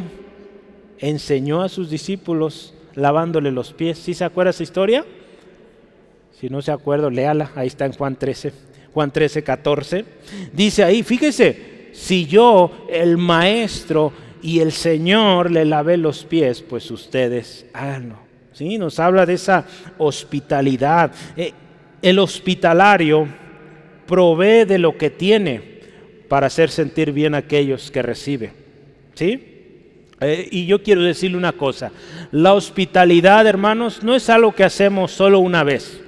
enseñó a sus discípulos lavándole los pies. ¿Sí se acuerda esa historia? Si no se acuerda, léala. Ahí está en Juan 13. Juan 13, 14. Dice ahí, fíjese, si yo, el maestro y el Señor le lavé los pies, pues ustedes háganlo. ¿Sí? Nos habla de esa hospitalidad. Eh, el hospitalario provee de lo que tiene para hacer sentir bien a aquellos que recibe. ¿Sí? Eh, y yo quiero decirle una cosa, la hospitalidad, hermanos, no es algo que hacemos solo una vez,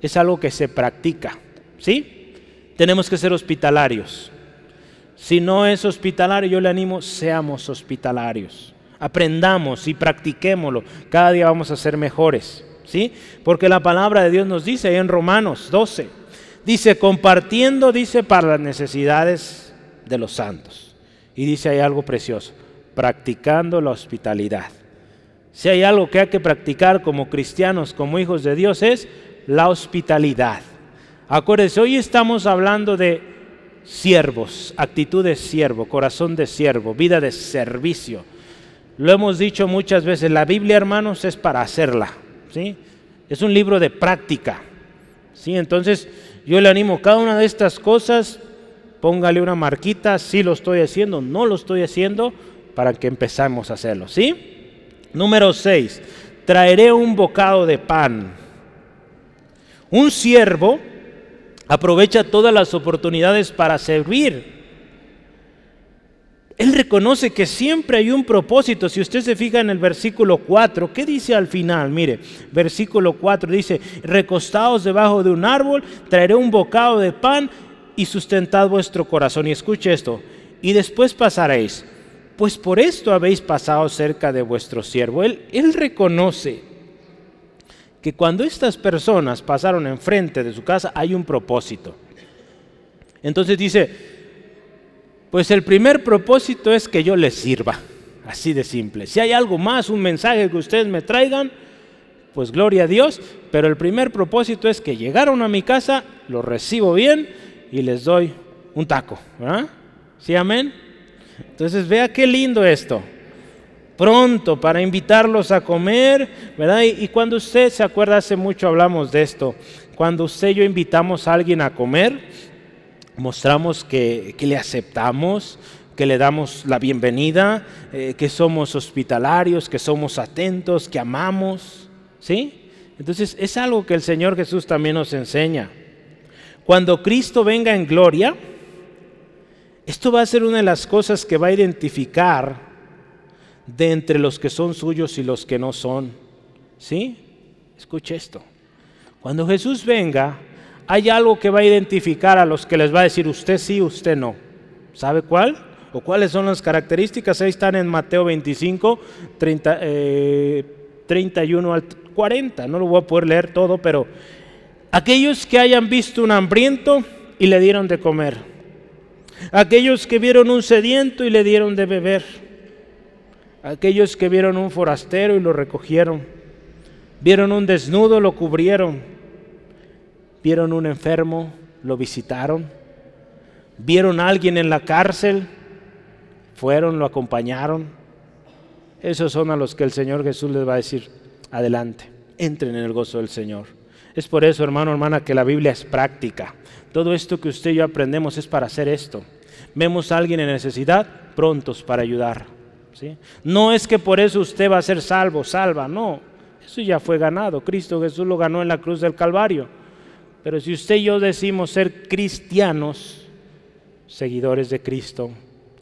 es algo que se practica, ¿sí? Tenemos que ser hospitalarios. Si no es hospitalario, yo le animo, seamos hospitalarios. Aprendamos y practiquémoslo. Cada día vamos a ser mejores. ¿Sí? Porque la palabra de Dios nos dice ahí en Romanos 12, dice, compartiendo, dice, para las necesidades de los santos. Y dice ahí algo precioso, practicando la hospitalidad. Si hay algo que hay que practicar como cristianos, como hijos de Dios, es la hospitalidad. Acuérdense, hoy estamos hablando de siervos, actitud de siervo, corazón de siervo, vida de servicio. Lo hemos dicho muchas veces, la Biblia, hermanos, es para hacerla. ¿sí? Es un libro de práctica. ¿sí? Entonces, yo le animo, cada una de estas cosas, póngale una marquita, si lo estoy haciendo, no lo estoy haciendo, para que empezamos a hacerlo. ¿sí? Número 6, traeré un bocado de pan. Un siervo aprovecha todas las oportunidades para servir. Él reconoce que siempre hay un propósito. Si usted se fija en el versículo 4, ¿qué dice al final? Mire, versículo 4 dice, recostados debajo de un árbol, traeré un bocado de pan y sustentad vuestro corazón. Y escuche esto, y después pasaréis, pues por esto habéis pasado cerca de vuestro siervo. Él, él reconoce que cuando estas personas pasaron enfrente de su casa hay un propósito. Entonces dice, pues el primer propósito es que yo les sirva, así de simple. Si hay algo más, un mensaje que ustedes me traigan, pues gloria a Dios, pero el primer propósito es que llegaron a mi casa, los recibo bien y les doy un taco. ¿Sí, amén? Entonces vea qué lindo esto pronto para invitarlos a comer, ¿verdad? Y, cuando usted se acuerda, hace mucho hablamos de esto, cuando usted y yo invitamos a alguien a comer, mostramos que, le aceptamos, que le damos la bienvenida, eh, que somos hospitalarios, que somos atentos, que amamos, ¿sí? Entonces es algo que el Señor Jesús también nos enseña. Cuando Cristo venga en gloria, esto va a ser una de las cosas que va a identificar de entre los que son suyos y los que no son. ¿Sí? Escuche esto. Cuando Jesús venga, hay algo que va a identificar a los que les va a decir usted sí, usted no. ¿Sabe cuál? ¿O cuáles son las características? Ahí están en Mateo 25, 30, 31 al 40. No lo voy a poder leer todo, pero aquellos que hayan visto un hambriento y le dieron de comer. Aquellos que vieron un sediento y le dieron de beber aquellos que vieron un forastero y lo recogieron, vieron un desnudo, lo cubrieron, vieron un enfermo, lo visitaron, vieron a alguien en la cárcel, fueron, lo acompañaron. Esos son a los que el Señor Jesús les va a decir, adelante, entren en el gozo del Señor. Es por eso, hermano, hermana, que la Biblia es práctica. Todo esto que usted y yo aprendemos es para hacer esto. Vemos a alguien en necesidad, prontos para ayudar. No es que por eso usted va a ser salvo, salva, no. Eso ya fue ganado. Cristo Jesús lo ganó en la cruz del Calvario. Pero si usted y yo decimos ser cristianos, seguidores de Cristo,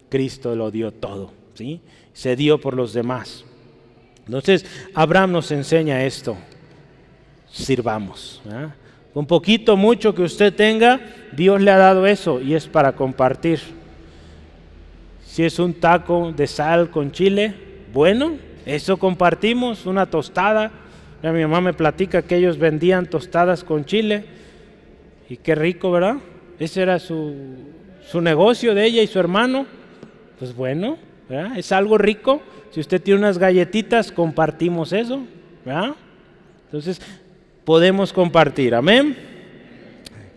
Cristo lo dio todo, ¿sí? Se dio por los demás. Entonces, Abraham nos enseña esto. Sirvamos. Con poquito, mucho que usted tenga, Dios le ha dado eso y es para compartir. Si es un taco de sal con chile, bueno, eso compartimos, una tostada. mi mamá me platica que ellos vendían tostadas con chile. Y qué rico, ¿verdad? Ese era su, negocio de ella y su hermano. Pues bueno, ¿verdad? es algo rico. Si usted tiene unas galletitas, compartimos eso. ¿verdad? Entonces, podemos compartir. Amén.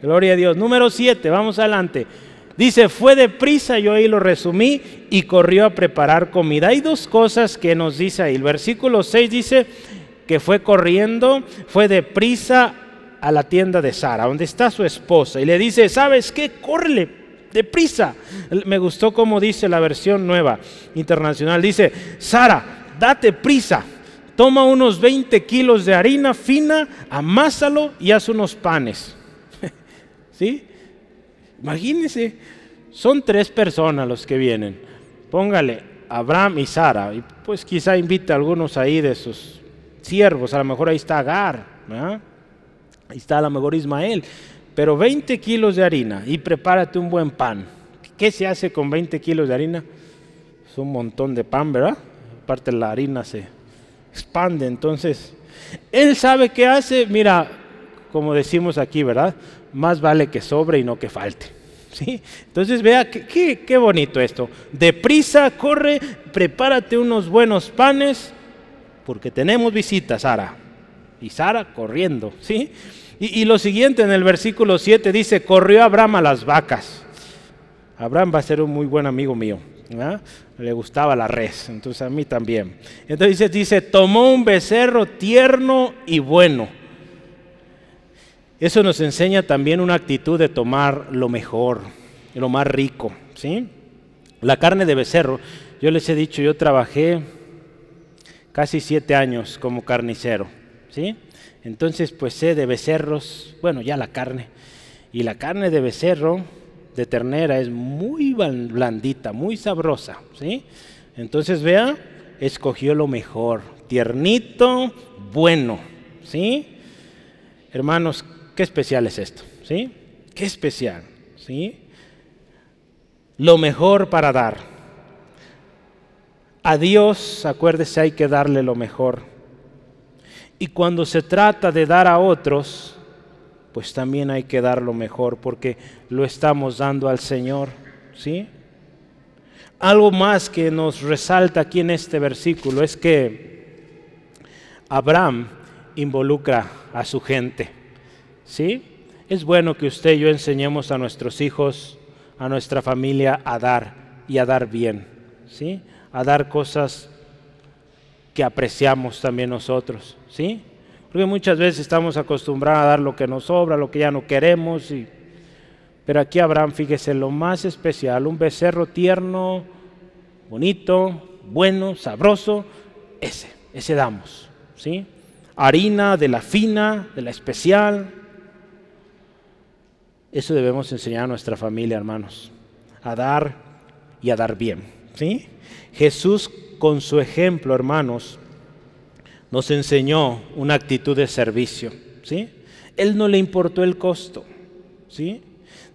Gloria a Dios. Número 7, vamos adelante. Dice, fue deprisa, yo ahí lo resumí, y corrió a preparar comida. Hay dos cosas que nos dice ahí. El versículo 6 dice que fue corriendo, fue deprisa a la tienda de Sara, donde está su esposa, y le dice, ¿sabes qué? Córrele, deprisa. Me gustó como dice la versión nueva internacional. Dice, Sara, date prisa. Toma unos 20 kilos de harina fina, amásalo y haz unos panes. ¿Sí? Imagínense, son tres personas los que vienen. Póngale Abraham y Sara, y pues quizá invite a algunos ahí de sus siervos, a lo mejor ahí está Agar, ahí está a mejor Ismael, pero 20 kilos de harina y prepárate un buen pan. ¿Qué se hace con 20 kilos de harina? Es un montón de pan, ¿verdad? Aparte la harina se expande, entonces él sabe qué hace, mira, como decimos aquí, ¿verdad? Más vale que sobre y no que falte. ¿Sí? Entonces vea qué, bonito esto. Deprisa, corre, prepárate unos buenos panes, porque tenemos visita, Sara. Y Sara corriendo, ¿sí? Y, lo siguiente en el versículo 7 dice, corrió Abraham a las vacas. Abraham va a ser un muy buen amigo mío. Le gustaba la res, entonces a mí también. Entonces dice, tomó un becerro tierno y bueno. Eso nos enseña también una actitud de tomar lo mejor, lo más rico, ¿sí? La carne de becerro, yo les he dicho, yo trabajé casi siete años como carnicero, Entonces, pues sé de becerros, bueno, ya la carne. Y la carne de becerro, de ternera es muy blandita, muy sabrosa, ¿sí? Entonces vea, escogió lo mejor, tiernito, bueno, ¿sí? Hermanos, qué especial es esto, ¿sí? Qué especial, ¿sí? Lo mejor para dar. A Dios, acuérdese, hay que darle lo mejor. Y cuando se trata de dar a otros, pues también hay que dar lo mejor porque lo estamos dando al Señor, ¿sí? Algo más que nos resalta aquí en este versículo es que Abraham involucra a su gente, ¿sí? Es bueno que usted y yo enseñemos a nuestros hijos, a nuestra familia a dar y a dar bien, ¿sí? A dar cosas que apreciamos también nosotros, ¿sí? Porque muchas veces estamos acostumbrados a dar lo que nos sobra, lo que ya no queremos. Y... Pero aquí Abraham, fíjese, lo más especial, un becerro tierno, bonito, bueno, sabroso, ese, ese damos. ¿sí? Harina de la fina, de la especial. Eso debemos enseñar a nuestra familia, hermanos, a dar y a dar bien. ¿sí? Jesús, con su ejemplo, hermanos, nos enseñó una actitud de servicio. ¿sí? Él no le importó el costo. ¿sí?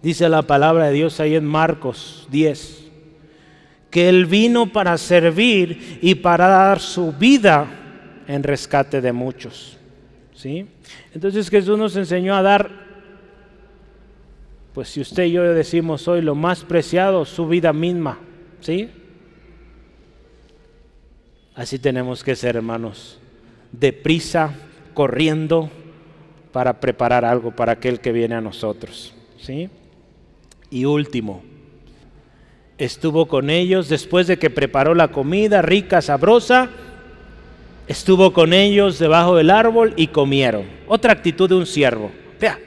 Dice la palabra de Dios ahí en Marcos 10, que Él vino para servir y para dar su vida en rescate de muchos. ¿sí? Entonces Jesús nos enseñó a dar, pues si usted y yo decimos hoy lo más preciado, su vida misma. ¿sí? Así tenemos que ser, hermanos deprisa, corriendo para preparar algo para aquel que viene a nosotros. ¿sí? Y último, estuvo con ellos después de que preparó la comida rica, sabrosa, estuvo con ellos debajo del árbol y comieron. Otra actitud de un siervo. Vea,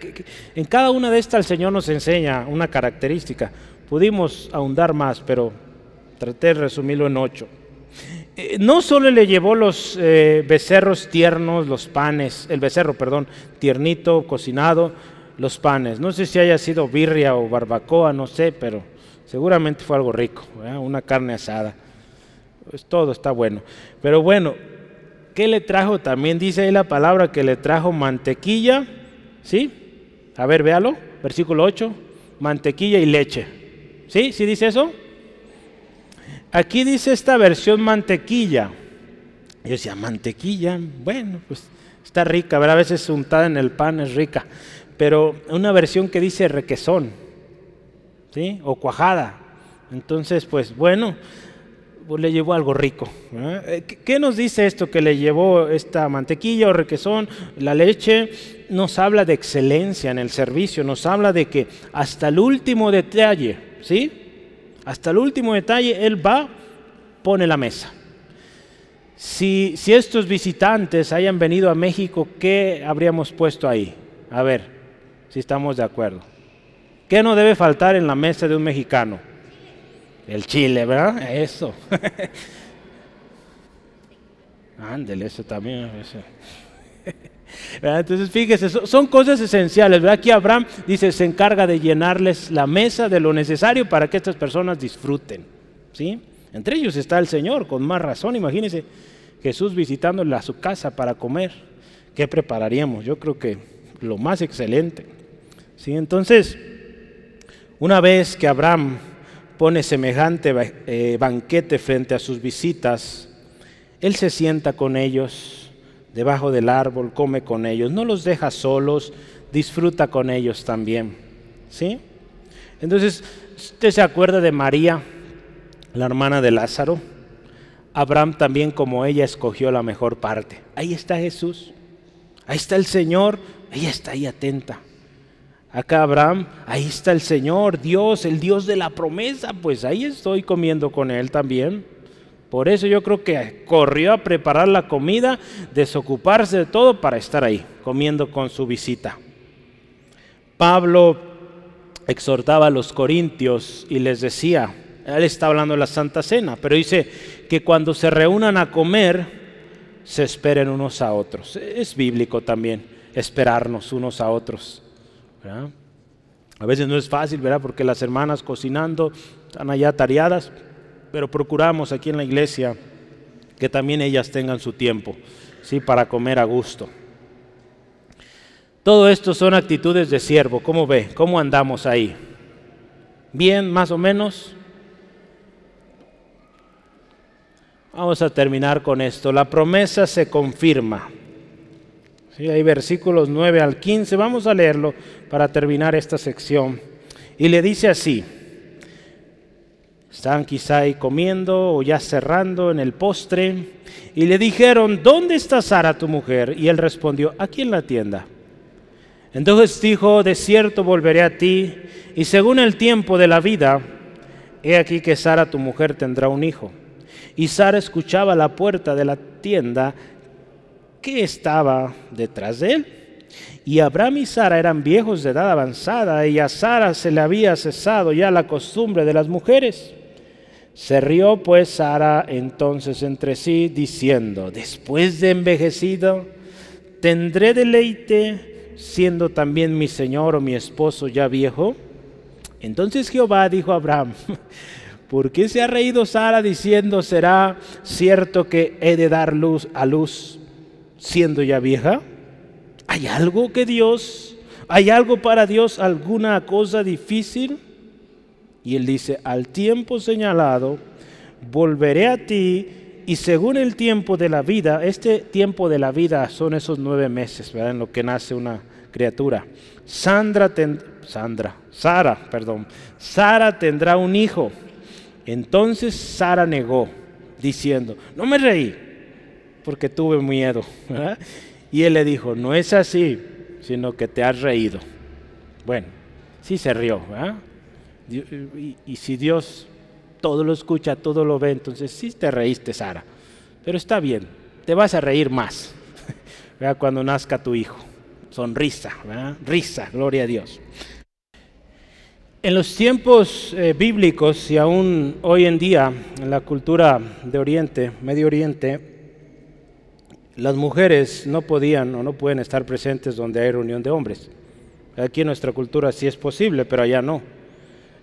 en cada una de estas el Señor nos enseña una característica. Pudimos ahondar más, pero traté de resumirlo en ocho. Eh, no solo le llevó los eh, becerros tiernos, los panes, el becerro, perdón, tiernito, cocinado, los panes. No sé si haya sido birria o barbacoa, no sé, pero seguramente fue algo rico, una carne asada. Pues todo está bueno. Pero bueno, ¿qué le trajo? También dice ahí la palabra que le trajo mantequilla, ¿sí? A ver, véalo, versículo 8, mantequilla y leche. ¿Sí? ¿Sí dice eso? Aquí dice esta versión mantequilla. Yo decía, mantequilla, bueno, pues está rica, a veces untada en el pan es rica, pero una versión que dice requesón, ¿sí? O cuajada. Entonces, pues bueno, pues, le llevó algo rico. Eh, ¿Qué nos dice esto que le llevó esta mantequilla o requesón, la leche? Nos habla de excelencia en el servicio, nos habla de que hasta el último detalle, ¿sí? Hasta el último detalle, Él va, pone la mesa. Si, si estos visitantes hayan venido a México, ¿qué habríamos puesto ahí? A ver, si estamos de acuerdo. ¿Qué no debe faltar en la mesa de un mexicano? El chile, ¿verdad? Eso. Ándele, eso también. Eso. Entonces, fíjese, son cosas esenciales. Aquí Abraham dice, se encarga de llenarles la mesa de lo necesario para que estas personas disfruten. ¿sí? Entre ellos está el Señor, con más razón. Imagínense Jesús visitándole a su casa para comer. ¿Qué prepararíamos? Yo creo que lo más excelente. Entonces, una vez que Abraham pone semejante eh, banquete frente a sus visitas, Él se sienta con ellos debajo del árbol, come con ellos, no los deja solos, disfruta con ellos también. ¿Sí? Entonces, usted se acuerda de María, la hermana de Lázaro. Abraham también como ella escogió la mejor parte. Ahí está Jesús. Ahí está el Señor. Ella está ahí atenta. Acá Abraham, ahí está el Señor, Dios, el Dios de la promesa. Pues ahí estoy comiendo con Él también. Por eso yo creo que corrió a preparar la comida, desocuparse de todo para estar ahí, comiendo con su visita. Pablo exhortaba a los corintios y les decía, él está hablando de la Santa Cena, pero dice que cuando se reúnan a comer, se esperen unos a otros. Es bíblico también esperarnos unos a otros. A veces no es fácil, ¿verdad? Porque las hermanas cocinando están allá tareadas, pero procuramos aquí en la iglesia que también ellas tengan su tiempo, ¿sí? Para comer a gusto. Todo esto son actitudes de siervo. ¿Cómo ve? ¿Cómo andamos ahí? ¿Bien, más o menos? Vamos a terminar con esto. La promesa se confirma. Sí, hay versículos 9 al 15. Vamos a leerlo para terminar esta sección. Y le dice así. Están quizá ahí comiendo o ya cerrando en el postre. Y le dijeron, ¿dónde está Sara tu mujer? Y él respondió, aquí en la tienda. Entonces dijo, de cierto volveré a ti, y según el tiempo de la vida, he aquí que Sara tu mujer tendrá un hijo. Y Sara escuchaba la puerta de la tienda que estaba detrás de él. Y Abraham y Sara eran viejos de edad avanzada, y a Sara se le había cesado ya la costumbre de las mujeres. Se rió pues Sara entonces entre sí, diciendo, después de envejecido, tendré deleite siendo también mi señor o mi esposo ya viejo? Entonces Jehová dijo a Abraham, ¿por qué se ha reído Sara diciendo, será cierto que he de dar luz a luz siendo ya vieja? ¿Hay algo que Dios, hay algo para Dios, alguna cosa difícil? Y él dice, al tiempo señalado, volveré a ti y según el tiempo de la vida, este tiempo de la vida son esos nueve meses, ¿verdad? En lo que nace una criatura. Sandra, Sandra, Sara, perdón, Sara tendrá un hijo. Entonces Sara negó, diciendo, no me reí, porque tuve miedo. Y él le dijo, no es así, sino que te has reído. Bueno, sí se rió. Y, si Dios todo lo escucha, todo lo ve, entonces sí te reíste, Sara. Pero está bien, te vas a reír más cuando nazca tu hijo. Sonrisa, risa, gloria a Dios. En los tiempos eh, bíblicos y aún hoy en día en la cultura de Oriente, Medio Oriente, las mujeres no podían o no pueden estar presentes donde hay reunión de hombres. Aquí en nuestra cultura sí es posible, pero allá no.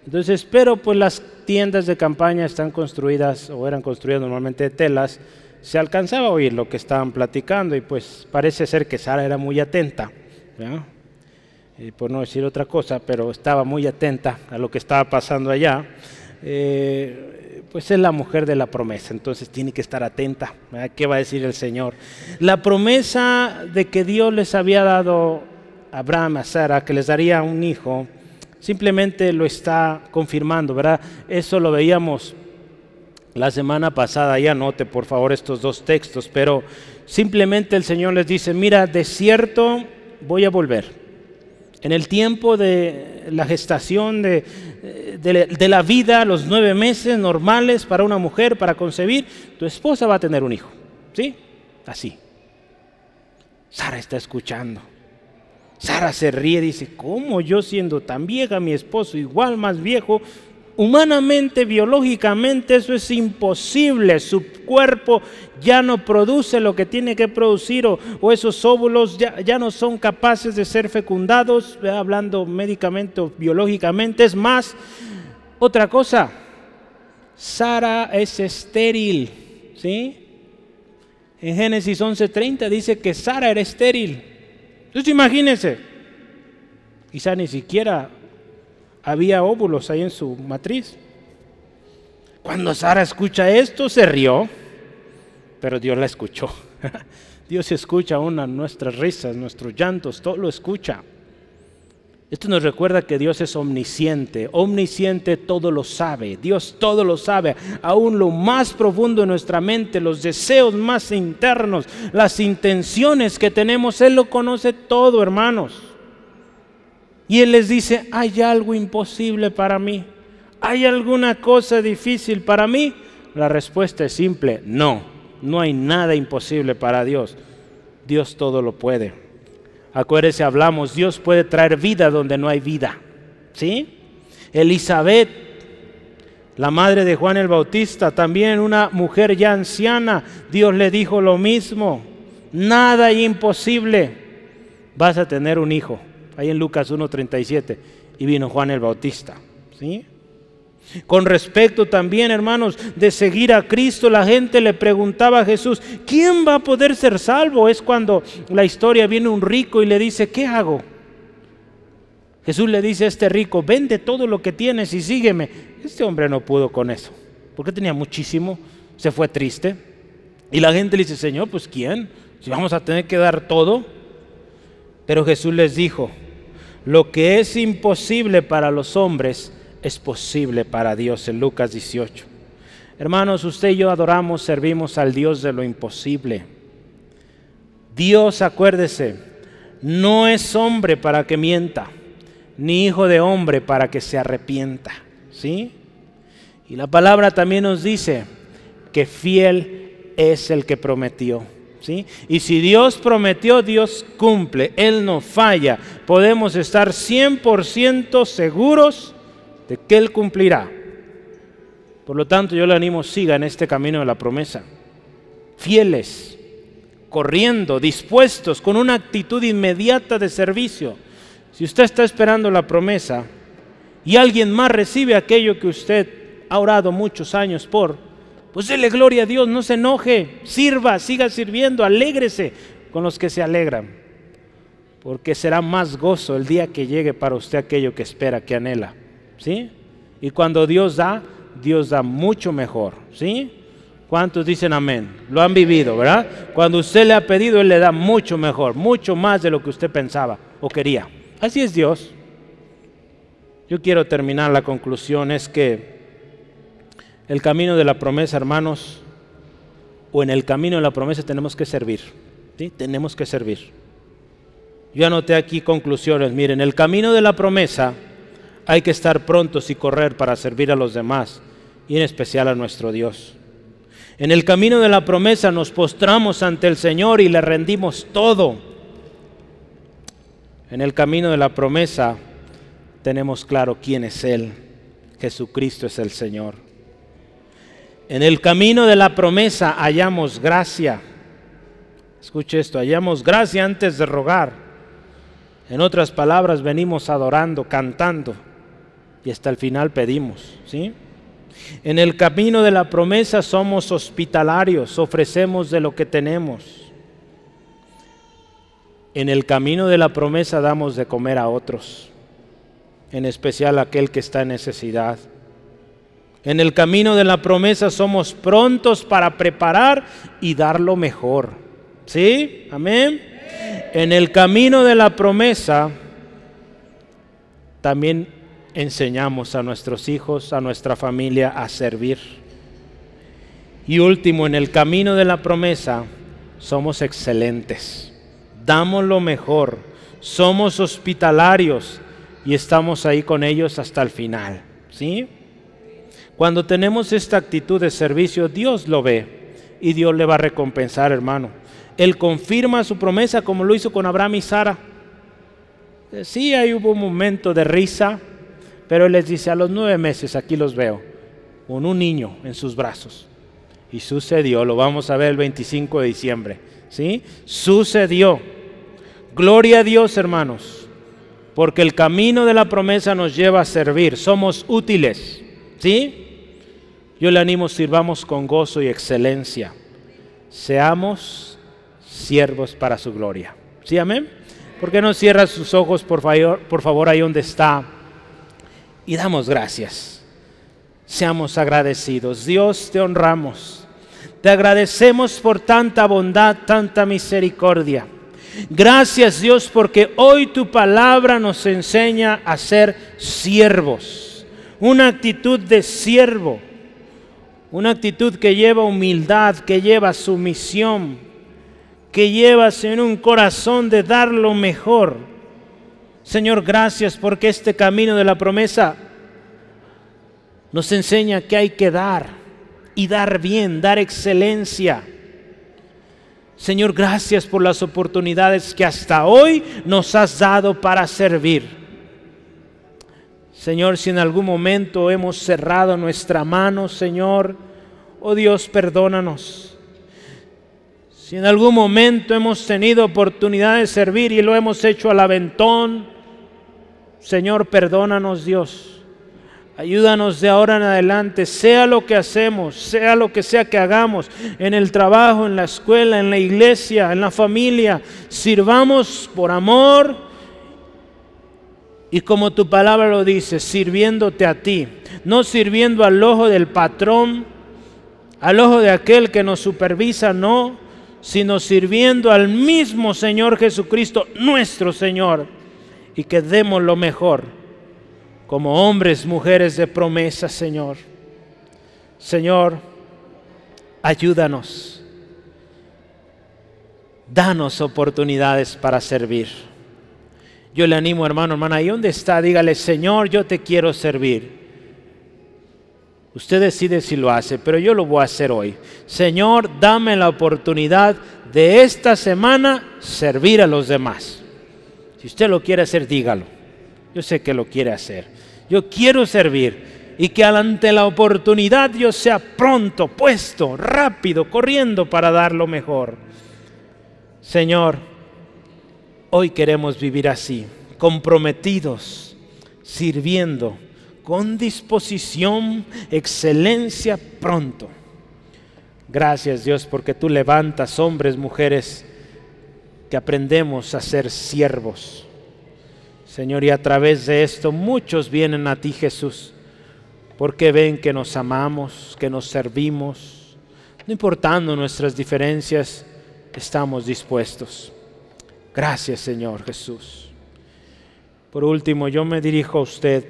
Entonces, pero pues las tiendas de campaña están construidas o eran construidas normalmente de telas, se alcanzaba a oír lo que estaban platicando y pues parece ser que Sara era muy atenta, y por no decir otra cosa, pero estaba muy atenta a lo que estaba pasando allá. Eh, pues es la mujer de la promesa, entonces tiene que estar atenta. ¿Qué va a decir el Señor? La promesa de que Dios les había dado a Abraham, a Sara, que les daría un hijo, simplemente lo está confirmando, ¿verdad? Eso lo veíamos la semana pasada, y anote por favor estos dos textos, pero simplemente el Señor les dice, mira, de cierto voy a volver. En el tiempo de la gestación de, de, la vida, los nueve meses normales para una mujer, para concebir, tu esposa va a tener un hijo. ¿Sí? Así. Sara está escuchando. Sara se ríe dice, ¿cómo yo siendo tan vieja, mi esposo igual más viejo? Humanamente, biológicamente, eso es imposible. Su cuerpo ya no produce lo que tiene que producir o, esos óvulos ya, ya, no son capaces de ser fecundados, hablando médicamente o biológicamente. Es más, otra cosa, Sara es estéril, ¿sí? En Génesis 11:30 dice que Sara era estéril. Entonces imagínense, quizá ni siquiera había óvulos ahí en su matriz. Cuando Sara escucha esto, se rió, pero Dios la escuchó. Dios escucha una nuestras risas, nuestros llantos, todo lo escucha. Esto nos recuerda que Dios es omnisciente, omnisciente todo lo sabe, Dios todo lo sabe, aún lo más profundo de nuestra mente, los deseos más internos, las intenciones que tenemos, Él lo conoce todo, hermanos. Y Él les dice, ¿hay algo imposible para mí? ¿Hay alguna cosa difícil para mí? La respuesta es simple, no, no hay nada imposible para Dios. Dios todo lo puede. Acuérdese, hablamos, Dios puede traer vida donde no hay vida. ¿Sí? Elizabeth, la madre de Juan el Bautista, también una mujer ya anciana, Dios le dijo lo mismo. Nada imposible. Vas a tener un hijo. Ahí en Lucas 1.37. Y vino Juan el Bautista. ¿Sí? Con respecto también, hermanos, de seguir a Cristo, la gente le preguntaba a Jesús, ¿quién va a poder ser salvo? Es cuando la historia viene un rico y le dice, ¿qué hago? Jesús le dice a este rico, vende todo lo que tienes y sígueme. Este hombre no pudo con eso, porque tenía muchísimo, se fue triste. Y la gente le dice, Señor, pues ¿quién? Si vamos a tener que dar todo. Pero Jesús les dijo, lo que es imposible para los hombres, es posible para Dios en Lucas 18. Hermanos, usted y yo adoramos, servimos al Dios de lo imposible. Dios, acuérdese, no es hombre para que mienta, ni hijo de hombre para que se arrepienta. ¿Sí? Y la palabra también nos dice que fiel es el que prometió. ¿Sí? Y si Dios prometió, Dios cumple. Él no falla. Podemos estar 100% seguros de que Él cumplirá. Por lo tanto, yo le animo, siga en este camino de la promesa. Fieles, corriendo, dispuestos, con una actitud inmediata de servicio. Si usted está esperando la promesa y alguien más recibe aquello que usted ha orado muchos años por, pues dele gloria a Dios, no se enoje, sirva, siga sirviendo, alégrese con los que se alegran. Porque será más gozo el día que llegue para usted aquello que espera, que anhela. ¿Sí? Y cuando Dios da, Dios da mucho mejor, ¿sí? ¿Cuántos dicen amén? Lo han vivido, ¿verdad? Cuando usted le ha pedido, Él le da mucho mejor, mucho más de lo que usted pensaba o quería. Así es Dios. Yo quiero terminar la conclusión, es que el camino de la promesa, hermanos, o en el camino de la promesa tenemos que servir, ¿sí? Tenemos que servir. Yo anoté aquí conclusiones, miren, el camino de la promesa hay que estar prontos y correr para servir a los demás y en especial a nuestro Dios. En el camino de la promesa nos postramos ante el Señor y le rendimos todo. En el camino de la promesa tenemos claro quién es Él. Jesucristo es el Señor. En el camino de la promesa hallamos gracia. Escuche esto, hallamos gracia antes de rogar. En otras palabras, venimos adorando, cantando y hasta el final pedimos, ¿sí? En el camino de la promesa somos hospitalarios, ofrecemos de lo que tenemos. En el camino de la promesa damos de comer a otros, en especial a aquel que está en necesidad. En el camino de la promesa somos prontos para preparar y dar lo mejor. ¿Sí? Amén. En el camino de la promesa también enseñamos a nuestros hijos, a nuestra familia a servir. Y último, en el camino de la promesa somos excelentes, damos lo mejor, somos hospitalarios y estamos ahí con ellos hasta el final. ¿Sí? Cuando tenemos esta actitud de servicio, Dios lo ve y Dios le va a recompensar, hermano. Él confirma su promesa como lo hizo con Abraham y Sara. Sí, ahí hubo un momento de risa, pero él les dice, a los nueve meses aquí los veo, con un niño en sus brazos. Y sucedió, lo vamos a ver el 25 de diciembre. ¿Sí? Sucedió. Gloria a Dios, hermanos, porque el camino de la promesa nos lleva a servir. Somos útiles. ¿Sí? Yo le animo, sirvamos con gozo y excelencia. Seamos siervos para su gloria. ¿Sí, amén? ¿Por qué no cierra sus ojos, por favor, por favor ahí donde está? Y damos gracias. seamos agradecidos. Dios, te honramos. Te agradecemos por tanta bondad, tanta misericordia. Gracias Dios porque hoy tu palabra nos enseña a ser siervos. Una actitud de siervo. Una actitud que lleva humildad, que lleva sumisión, que lleva en un corazón de dar lo mejor. Señor, gracias porque este camino de la promesa nos enseña que hay que dar y dar bien, dar excelencia. Señor, gracias por las oportunidades que hasta hoy nos has dado para servir. Señor, si en algún momento hemos cerrado nuestra mano, Señor, oh Dios, perdónanos. Si en algún momento hemos tenido oportunidad de servir y lo hemos hecho al aventón, Señor, perdónanos Dios. Ayúdanos de ahora en adelante, sea lo que hacemos, sea lo que sea que hagamos, en el trabajo, en la escuela, en la iglesia, en la familia, sirvamos por amor y como tu palabra lo dice, sirviéndote a ti, no sirviendo al ojo del patrón, al ojo de aquel que nos supervisa, no, sino sirviendo al mismo Señor Jesucristo, nuestro Señor, y que demos lo mejor como hombres, mujeres de promesa, Señor. Señor, ayúdanos. Danos oportunidades para servir. Yo le animo, hermano, hermana, ahí donde está, dígale, Señor, yo te quiero servir. Usted decide si lo hace, pero yo lo voy a hacer hoy. Señor, dame la oportunidad de esta semana servir a los demás. Si usted lo quiere hacer, dígalo. Yo sé que lo quiere hacer. Yo quiero servir y que ante la oportunidad yo sea pronto, puesto, rápido, corriendo para dar lo mejor. Señor, hoy queremos vivir así, comprometidos, sirviendo, con disposición, excelencia, pronto. Gracias Dios porque tú levantas hombres, mujeres, que aprendemos a ser siervos Señor, y a través de esto muchos vienen a ti, Jesús, porque ven que nos amamos, que nos servimos. No importando nuestras diferencias, estamos dispuestos. Gracias, Señor Jesús. Por último, yo me dirijo a usted.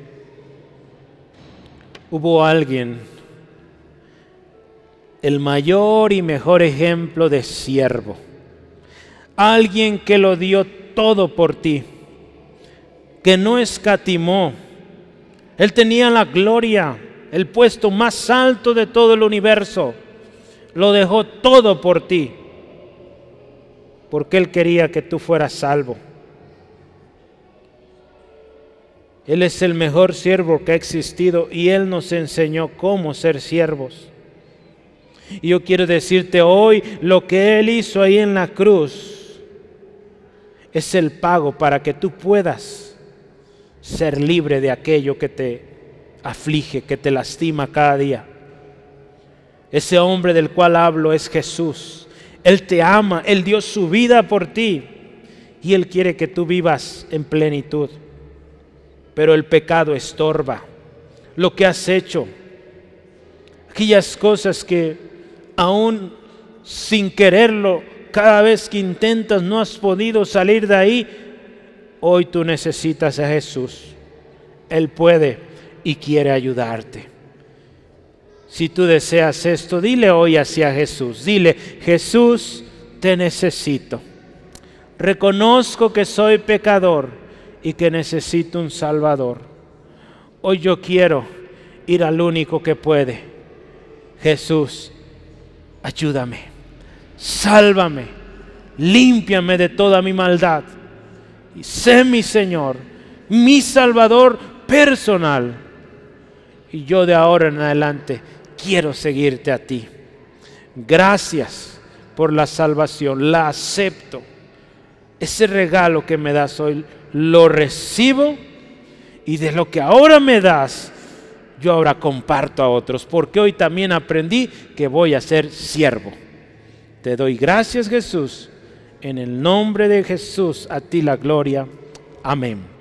Hubo alguien, el mayor y mejor ejemplo de siervo, alguien que lo dio todo por ti que no escatimó. Él tenía la gloria, el puesto más alto de todo el universo. Lo dejó todo por ti, porque Él quería que tú fueras salvo. Él es el mejor siervo que ha existido y Él nos enseñó cómo ser siervos. Y yo quiero decirte hoy lo que Él hizo ahí en la cruz es el pago para que tú puedas ser libre de aquello que te aflige, que te lastima cada día. Ese hombre del cual hablo es Jesús. Él te ama, Él dio su vida por ti y Él quiere que tú vivas en plenitud. Pero el pecado estorba lo que has hecho, aquellas cosas que aún sin quererlo, cada vez que intentas no has podido salir de ahí, Hoy tú necesitas a Jesús. Él puede y quiere ayudarte. Si tú deseas esto, dile hoy hacia Jesús. Dile, Jesús, te necesito. Reconozco que soy pecador y que necesito un Salvador. Hoy yo quiero ir al único que puede. Jesús, ayúdame, sálvame, límpiame de toda mi maldad y sé mi Señor, mi Salvador personal. Y yo de ahora en adelante quiero seguirte a ti. Gracias por la salvación, la acepto. Ese regalo que me das hoy lo recibo y de lo que ahora me das, yo ahora comparto a otros, porque hoy también aprendí que voy a ser siervo. Te doy gracias Jesús en el nombre de Jesús, a ti la gloria. Amén.